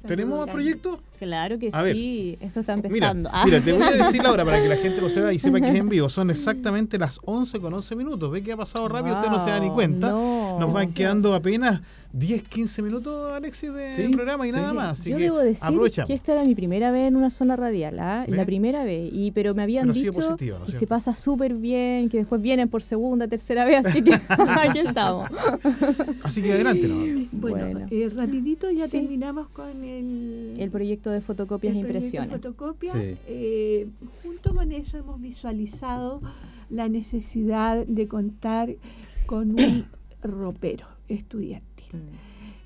¿Tenemos más proyectos? Claro que sí, esto está empezando. Mira, te voy a decir ahora para que la gente lo sepa y sepa que es en vivo. Son exactamente las 11 con 11 minutos. Ve que ha pasado rápido, usted no se da ni cuenta. nos van quedando apenas 10, 15 minutos, Alexis, de programa y nada más. Así Yo que debo decir que esta era mi primera vez en una zona radial, ¿ah? la primera vez, y pero me habían dicho que se pasa súper bien, que después vienen por segunda, tercera vez, así que aquí estamos. así que adelante. ¿no? Bueno, Eh, rapidito ya terminamos con el... El proyecto de fotocopias e impresiones. Fotocopias. Eh, junto con eso hemos visualizado la necesidad de contar con un ropero estudiante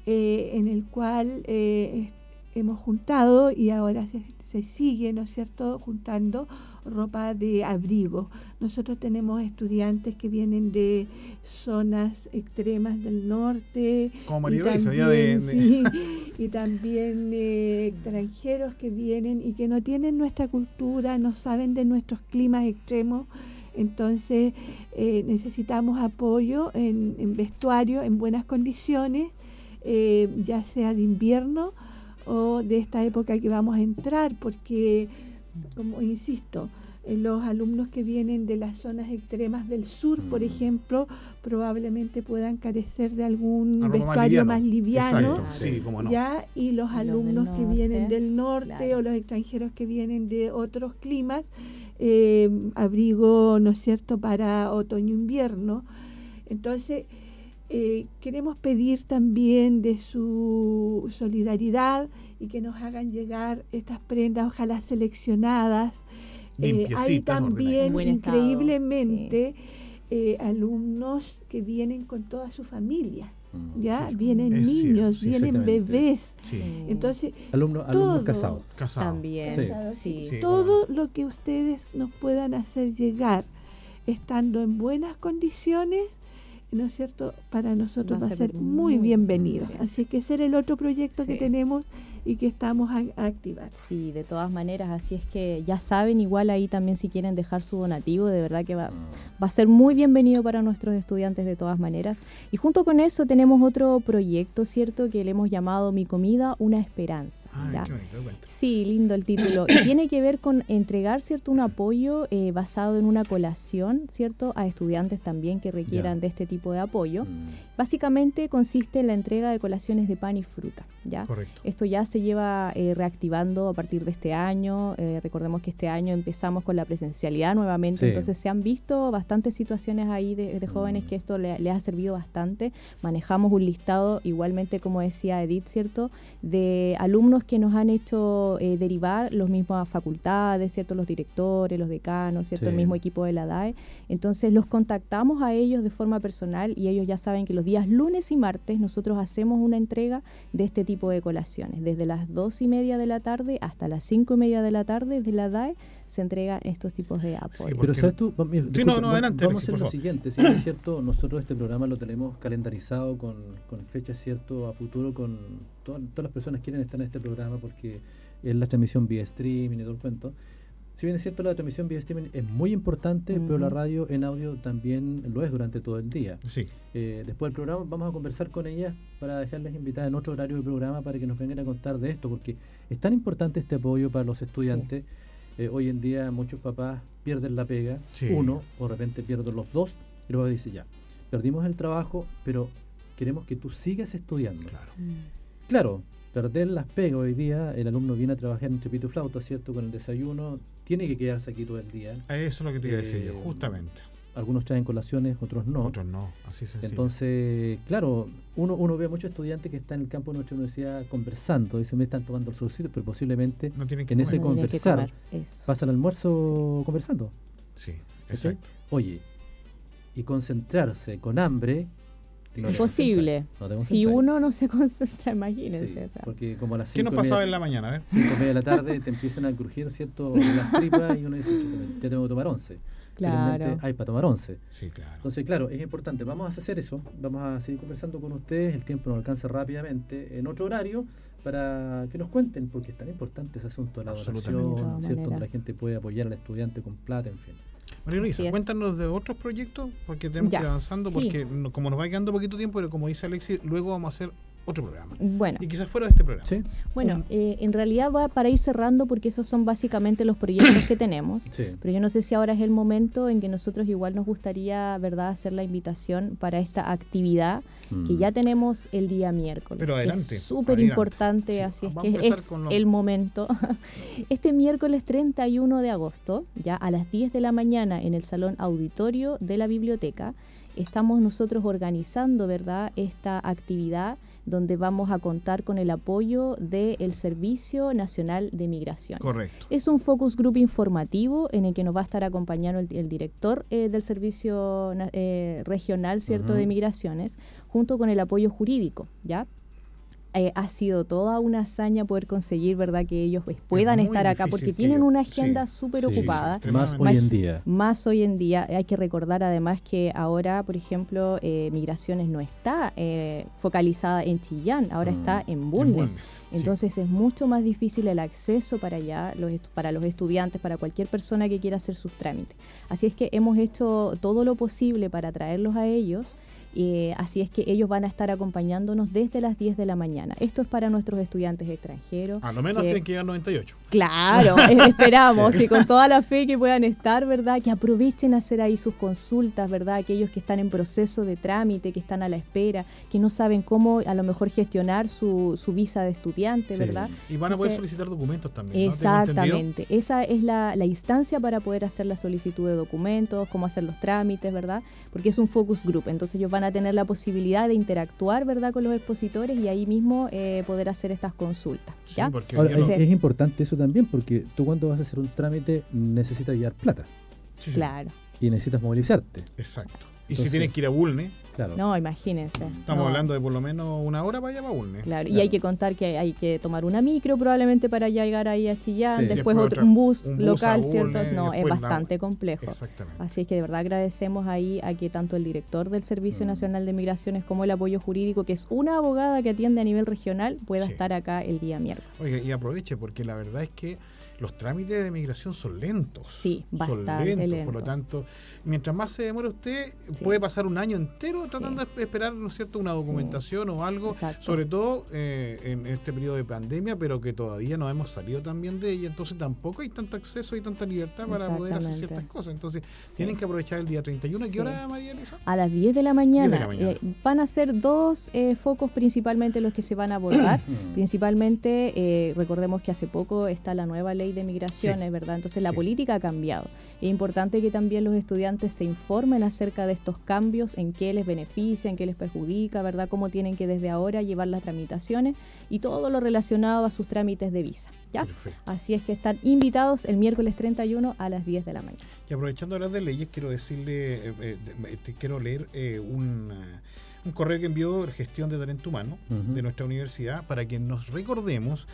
eh, en el cual eh, hemos juntado y ahora se, sigue, ¿no es cierto?, juntando ropa de abrigo. Nosotros tenemos estudiantes que vienen de zonas extremas del norte. Como María de, y también eh, extranjeros que vienen y que no tienen nuestra cultura, no saben de nuestros climas extremos. Entonces eh, necesitamos apoyo en, vestuario en buenas condiciones, eh, ya sea de invierno o de esta época que vamos a entrar, porque, como insisto, eh, los alumnos que vienen de las zonas extremas del sur, por mm. ejemplo, probablemente puedan carecer de algún vestuario más liviano, ya y los alumnos que vienen del norte o los extranjeros que vienen de otros climas eh, abrigo, ¿no es cierto?, para otoño-invierno. Entonces, eh, queremos pedir también de su solidaridad y que nos hagan llegar estas prendas, ojalá seleccionadas. Eh, hay también, increíblemente, alumnos que vienen con toda su familia. Mm, ya vienen niños, vienen bebés. Entonces, alumnos alumno casados. También. todo lo que ustedes nos puedan hacer llegar estando en buenas condiciones, ¿no es cierto? Para nosotros va, a ser muy, bienvenido. Así que ese era el otro proyecto que tenemos y que estamos a, activar. Sí, de todas maneras, así es que ya saben, igual ahí también si quieren dejar su donativo, de verdad que va, va a ser muy bienvenido para nuestros estudiantes de todas maneras. Y junto con eso tenemos otro proyecto, ¿cierto? Que le hemos llamado Mi comida, una esperanza. sí, lindo el título. y tiene que ver con entregar, ¿cierto? Un apoyo eh, basado en una colación, ¿cierto? A estudiantes también que requieran de este tipo de apoyo. Mm. Básicamente consiste en la entrega de colaciones de pan y fruta. ¿ya? Correcto. Esto ya se lleva eh, reactivando a partir de este año. Eh, recordemos que este año empezamos con la presencialidad nuevamente, entonces se han visto bastantes situaciones ahí de, jóvenes que esto le, ha servido bastante. Manejamos un listado, igualmente como decía Edith, ¿cierto? De alumnos que nos han hecho eh, derivar los mismos facultades, ¿cierto? Los directores, los decanos, ¿cierto? El mismo equipo de la DAE. Entonces los contactamos a ellos de forma personal y ellos ya saben que los días lunes y martes nosotros hacemos una entrega de este tipo de colaciones. Desde las dos y media de la tarde hasta las cinco y media de la tarde de la DAE se entregan estos tipos de apoyo. pero sabes tú, vamos a hacer lo siguiente, si es cierto, nosotros este programa lo tenemos calendarizado con, con fechas cierto a futuro con todas, todas las personas que quieren estar en este programa porque es la transmisión vía streaming y todo el cuento. Si bien es cierto, la transmisión vía streaming es muy importante, pero la radio en audio también lo es durante todo el día. Sí. Eh, después del programa vamos a conversar con ellas para dejarles invitadas en otro horario del programa para que nos vengan a contar de esto, porque es tan importante este apoyo para los estudiantes. Eh, hoy en día muchos papás pierden la pega, uno, o de repente pierden los dos, y luego dice ya, perdimos el trabajo, pero queremos que tú sigas estudiando. Claro. Claro, perder las pegas hoy día, el alumno viene a trabajar en tripito flauta, ¿cierto? Con el desayuno, tiene que quedarse aquí todo el día. Eso es lo que te iba a decir yo, eh, justamente. Algunos traen colaciones, otros no. Otros no, así sencillo. Entonces, claro, uno, uno ve a muchos estudiantes que están en el campo de nuestra universidad conversando, dicen, me están tomando el solcito, pero posiblemente en ese conversar pasa el almuerzo conversando. Sí, exacto. Oye, y concentrarse con hambre Imposible. si uno no se concentra, imagínense. porque como a las ¿Qué nos pasaba en la mañana? A Cinco media de la tarde te empiezan a crujir, ¿cierto? Las tripas y uno dice, te tengo que tomar once. Claro. Hay para tomar once. Sí, claro. Entonces, claro, es importante. Vamos a hacer eso. Vamos a seguir conversando con ustedes. El tiempo nos alcanza rápidamente en otro horario para que nos cuenten, porque es tan importante ese asunto de la donación, ¿cierto? Donde la gente puede apoyar al estudiante con plata, en fin. María Luisa, cuéntanos de otros proyectos, porque tenemos que ir avanzando, porque como nos va quedando poquito tiempo, pero como dice Alexis, luego vamos a hacer otro programa. Bueno. Y quizás fuera de este programa. ¿Sí? Bueno, eh, en realidad va para ir cerrando porque esos son básicamente los proyectos que tenemos. Pero yo no sé si ahora es el momento en que nosotros igual nos gustaría, ¿verdad?, hacer la invitación para esta actividad que mm. ya tenemos el día miércoles. Pero adelante. Es súper importante, así es que es el momento. Este miércoles 31 de agosto, ya a las 10 de la mañana en el Salón Auditorio de la Biblioteca, estamos nosotros organizando, ¿verdad?, esta actividad donde vamos a contar con el apoyo del Servicio Nacional de Migración. Correcto. Es un focus group informativo en el que nos va a estar acompañando el, director eh, del Servicio eh, Regional, ¿cierto?, de Migraciones, junto con el apoyo jurídico, ¿ya? Eh, ha sido toda una hazaña poder conseguir, ¿verdad?, que ellos pues, puedan estar acá, porque tienen una agenda súper ocupada. más hoy en día. Más hoy en día. Hay que recordar además que ahora, por ejemplo, eh, Migraciones no está eh, focalizada en Chillán, ahora está mm. en Bulnes. Entonces es mucho más difícil el acceso para allá, los, para los estudiantes, para cualquier persona que quiera hacer sus trámites. Así es que hemos hecho todo lo posible para traerlos a ellos eh, así es que ellos van a estar acompañándonos desde las 10 de la mañana. Esto es para nuestros estudiantes extranjeros. A lo menos tienen que llegar 98. Claro, esperamos y con toda la fe que puedan estar, ¿verdad? Que aprovechen a hacer ahí sus consultas, ¿verdad? Aquellos que están en proceso de trámite, que están a la espera, que no saben cómo a lo mejor gestionar su, su visa de estudiante, ¿verdad? Y van a poder solicitar documentos también. Exactamente. Esa es la, la instancia para poder hacer la solicitud de documentos, cómo hacer los trámites, ¿verdad? Porque es un focus group. Entonces ellos van a tener la posibilidad de interactuar verdad con los expositores y ahí mismo eh, poder hacer estas consultas. ¿ya? es, importante eso también porque tú cuando vas a hacer un trámite necesitas llevar plata. claro. Y necesitas movilizarte. Exacto. Y si tienes que ir a Bulne, no, imagínense. Estamos hablando de por lo menos una hora para allá para Bulnes. Claro, y hay que contar que hay que tomar una micro probablemente para llegar ahí a Chillán, después, otro, un, bus local, ¿cierto? No, es bastante complejo. Exactamente. Así es que de verdad agradecemos ahí a que tanto el director del Servicio mm. Nacional de Migraciones como el apoyo jurídico, que es una abogada que atiende a nivel regional, pueda estar acá el día miércoles. Oiga, y aproveche, porque la verdad es que los trámites de migración son lentos. Sí, bastante son lentos. Por lo tanto, mientras más se demora usted, puede pasar un año entero tratando de esperar, ¿no es cierto?, una documentación o algo, sobre todo eh, en este periodo de pandemia, pero que todavía no hemos salido también de ella. Entonces tampoco hay tanto acceso y tanta libertad para poder hacer ciertas cosas. Entonces tienen que aprovechar el día 31. ¿A qué hora, María Elisa? A las 10 de la mañana. Eh, van a ser dos eh, focos principalmente los que se van a abordar. principalmente, recordemos que hace poco está la nueva ley de migraciones, ¿verdad? Entonces la política ha cambiado. Es importante que también los estudiantes se informen acerca de estos cambios, en qué les beneficia, en qué les perjudica, ¿verdad? Cómo tienen que desde ahora llevar las tramitaciones y todo lo relacionado a sus trámites de visa, ¿ya? Así es que están invitados el miércoles 31 a las 10 de la mañana. Y aprovechando hablar de leyes, quiero decirle, eh, eh, quiero leer eh, un un correo que envió Gestión de Talento Humano de nuestra universidad para que nos recordemos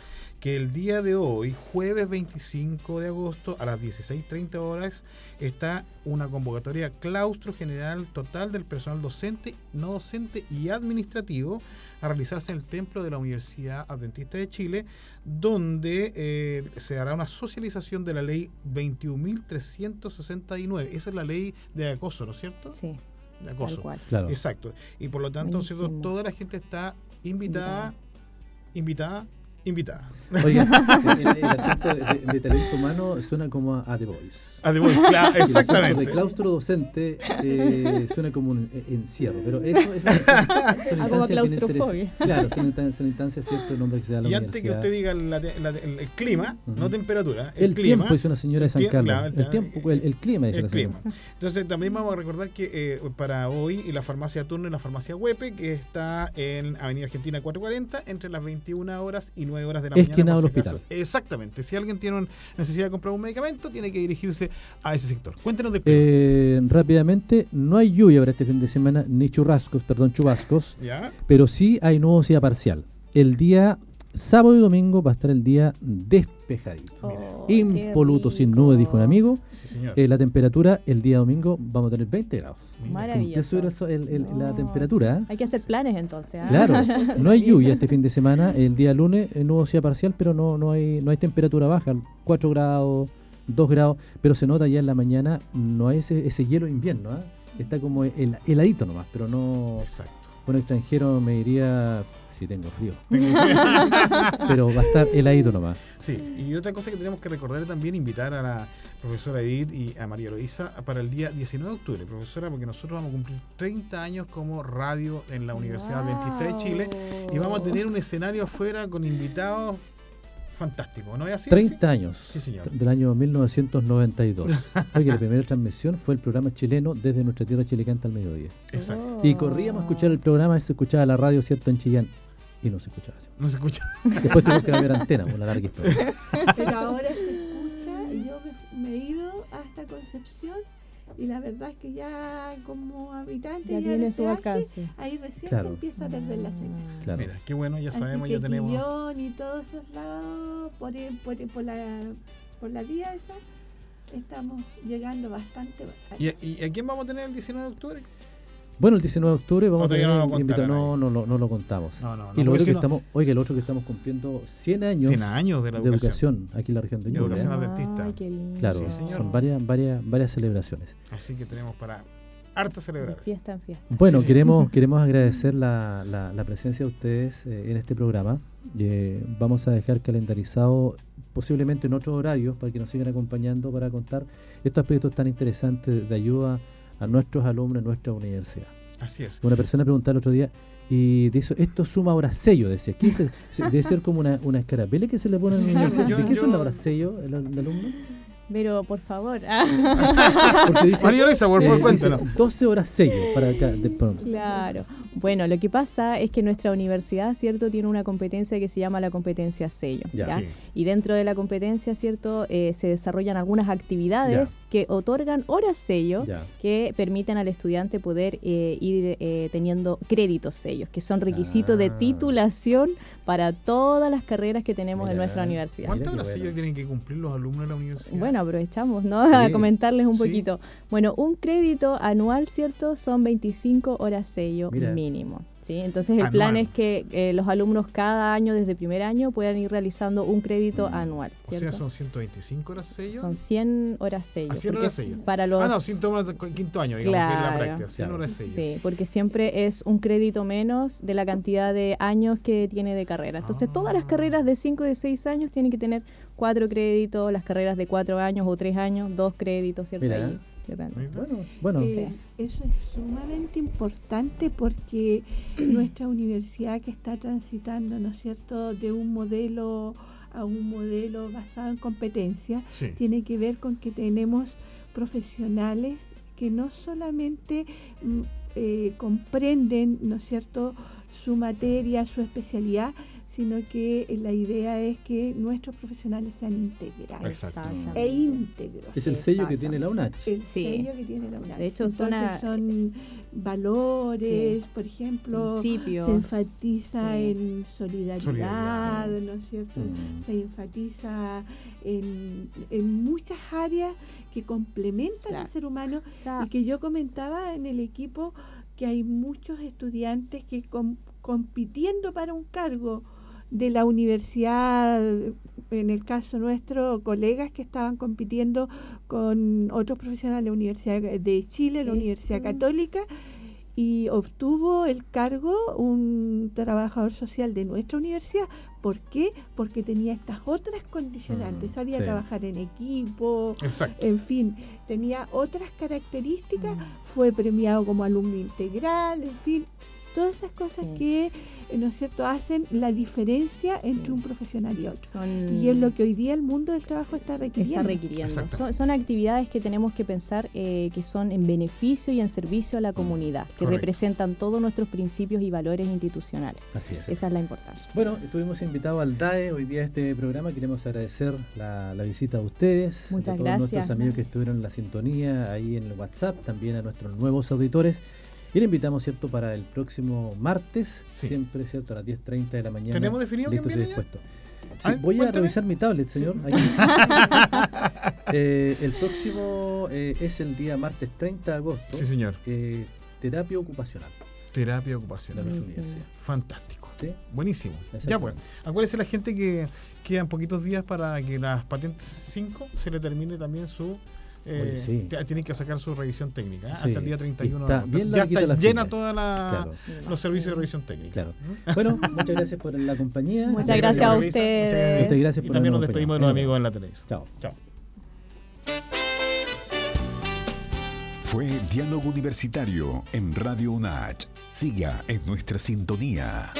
que el día de hoy, jueves 25 de agosto, a las 16.30 horas, está una convocatoria claustro general total del personal docente, no docente y administrativo a realizarse en el templo de la Universidad Adventista de Chile, donde eh, se hará una socialización de la ley 21.369. Esa es la ley de acoso, ¿no es cierto? Sí de acoso. Exacto. Y por lo tanto, toda la gente está invitada, invitada invitada. Oiga, el, asunto de, talento humano suena como a, The Voice. A The Voice, claro, exactamente. El claustro docente eh, suena como un eh, encierro, pero eso, es son como claustrofobia. Claro, son, son instancias, cierto, el nombre que se da la Y antes que usted diga el, clima, no temperatura, el, el clima. tiempo, dice una señora de San Carlos. el, tiempo, el, clima, dice el clima. Entonces, también vamos a recordar que eh, para hoy la farmacia Turno y la farmacia Huepe, que está en Avenida Argentina 440, entre las 21 horas y 9 horas de la mañana. al hospital. Exactamente. Si alguien tiene necesidad de comprar un medicamento, tiene que dirigirse a ese sector. Cuéntenos del eh, Rápidamente, no hay lluvia para este fin de semana, ni churrascos, perdón, chubascos. Pero sí hay nubosidad parcial. El día sábado y domingo va a estar el día despejadito. Oh, Impoluto, sin nubes, dijo un amigo. Eh, la temperatura el día domingo vamos a tener 20 grados. Maravilloso. Eso el, la temperatura. ¿eh? Hay que hacer planes entonces. ¿ah? Claro, no hay lluvia este fin de semana. El día lunes eh, nubosidad parcial, pero no, no, hay, no hay temperatura baja. 4 grados, 2 grados. Pero se nota ya en la mañana, no hay ese, ese hielo invierno. Está como el, heladito nomás, pero no. Exacto un extranjero me diría si tengo frío. Pero va a estar heladito nomás. Sí, y otra cosa que tenemos que recordar también invitar a la profesora Edith y a María Loisa para el día 19 de octubre. Profesora, porque nosotros vamos a cumplir 30 años como radio en la Universidad Adventista de Chile y vamos a tener un escenario afuera con invitados fantástico, ¿no es así? 30 años. Sí, señor. Del año 1992. Oye, la primera transmisión fue el programa chileno desde nuestra tierra chilecanta al mediodía. Exacto. Y corríamos a escuchar el programa y se escuchaba la radio, ¿cierto? En Chillán. Y no se escuchaba así. No se escucha. Después tuvimos que ver antena, una larga historia. Pero ahora se escucha y yo me he ido hasta Concepción y la verdad es que ya como habitante ya, tiene su alcance. Ahí recién se empieza a perder la señal. Mira, qué bueno, ya sabemos, ya tenemos. y todos esos lados por, por, por, la, por la vía esa estamos llegando bastante. ¿Y, ¿Y a quién vamos a tener el 19 de octubre? Bueno, el 19 de octubre vamos a tener no, lo invitado, no, no, no, no, lo contamos. y lo otro que estamos, oye, el otro que estamos cumpliendo 100 años, 100 años de, la educación. aquí en la región de Ñuble. educación adventista. Claro, son varias, varias, varias celebraciones. Así que tenemos para harto celebrar. fiesta en fiesta. Bueno, queremos queremos agradecer la, la, la, presencia de ustedes eh, en este programa. Eh, vamos a dejar calendarizado posiblemente en otros horarios para que nos sigan acompañando para contar estos aspectos tan interesantes de ayuda a nuestros alumnos en nuestra universidad. Así es. Una persona preguntaba el otro día, y dice, esto suma ahora sello, decía. ¿Qué es, debe ser como una, una escarapela que se le pone en la universidad. ¿De qué son ahora sello el, el alumno? Pero por favor. Porque dice, María Luisa, por favor, eh, cuéntanos. 12 horas sello para acá. De pronto. Claro. Bueno, lo que pasa es que nuestra universidad, ¿cierto?, tiene una competencia que se llama la competencia sello. Ya. Y dentro de la competencia, ¿cierto?, eh, se desarrollan algunas actividades que otorgan horas sello que permiten al estudiante poder eh, ir eh, teniendo créditos sellos, que son requisitos de ah. titulación para todas las carreras que tenemos en nuestra universidad. ¿Cuántas horas sello tienen que cumplir los alumnos de la universidad? Bueno, aprovechamos, ¿no?, a comentarles un poquito. Bueno, un crédito anual, ¿cierto?, son 25 horas sello mínimo. ¿Sí? Entonces el plan es que eh, los alumnos cada año, desde primer año, puedan ir realizando un crédito mm. anual. ¿cierto? O sea, son 125 horas sello. Son 100 horas sello. ¿A 100 horas sello? Para los... Ah, no, síntomas de quinto año, digamos, que es la práctica. 100 horas sello. Sí, porque siempre es un crédito menos de la cantidad de años que tiene de carrera. Entonces todas las ah. carreras de 5 de 6 años tienen que tener 4 créditos, las carreras de 4 años o 3 años, 2 créditos, ¿cierto? Ahí bueno, eh, Eso es sumamente importante porque nuestra universidad que está transitando, ¿no es cierto?, de un modelo a un modelo basado en competencia, tiene que ver con que tenemos profesionales que no solamente mm, eh, comprenden, ¿no es cierto?, su materia, su especialidad, sino que la idea es que nuestros profesionales sean integrales. E íntegros. Es el sello que tiene la UNACH. El sello que tiene la UNACH. De hecho, son, valores, por ejemplo, se enfatiza en solidaridad, ¿no es cierto? Mm. Se enfatiza en, muchas áreas que complementan al ser humano. Y que yo comentaba en el equipo que hay muchos estudiantes que compitiendo para un cargo de la universidad, en el caso nuestro, colegas que estaban compitiendo con otros profesionales de la Universidad de Chile, la Universidad Católica, y obtuvo el cargo un trabajador social de nuestra universidad. ¿Por qué? Porque tenía estas otras condicionantes. Mm, Sabía trabajar en equipo, en fin, tenía otras características, mm. fue premiado como alumno integral, en fin, todas esas cosas que eh, ¿no es cierto?, hacen la diferencia entre un profesional y otro. y es lo que hoy día el mundo del trabajo está requiriendo. Está requiriendo. Son, actividades que tenemos que pensar eh, que son en beneficio y en servicio a la comunidad, que representan todos nuestros principios y valores institucionales. Así es. Esa es la importancia. Bueno, estuvimos invitados al DAE hoy día a este programa. Queremos agradecer la, visita de ustedes, Muchas a todos nuestros amigos que estuvieron en la sintonía ahí en el WhatsApp, también a nuestros nuevos auditores. Y le invitamos, ¿cierto?, para el próximo martes, siempre, ¿cierto?, a las 10.30 de la mañana. ¿Tenemos definido listo y dispuesto. voy a revisar mi tablet, señor. eh, el próximo eh, es el día martes 30 de agosto. Sí, señor. Eh, terapia ocupacional. Terapia ocupacional. Fantástico. ¿Sí? Buenísimo. Ya pues. Acuérdense la gente que quedan poquitos días para que las patentes 5 se le termine también su eh, tienen que sacar su revisión técnica. ¿eh? Hasta el día 31 está ya está llena toda la, los servicios de revisión técnica. ¿Mm? Bueno, muchas gracias por la compañía. Muchas, gracias, a ustedes. Muchas gracias y también nos despedimos de los amigos en la televisión. Chao. Chao. Fue Diálogo Universitario en Radio UNACH. Siga en nuestra sintonía.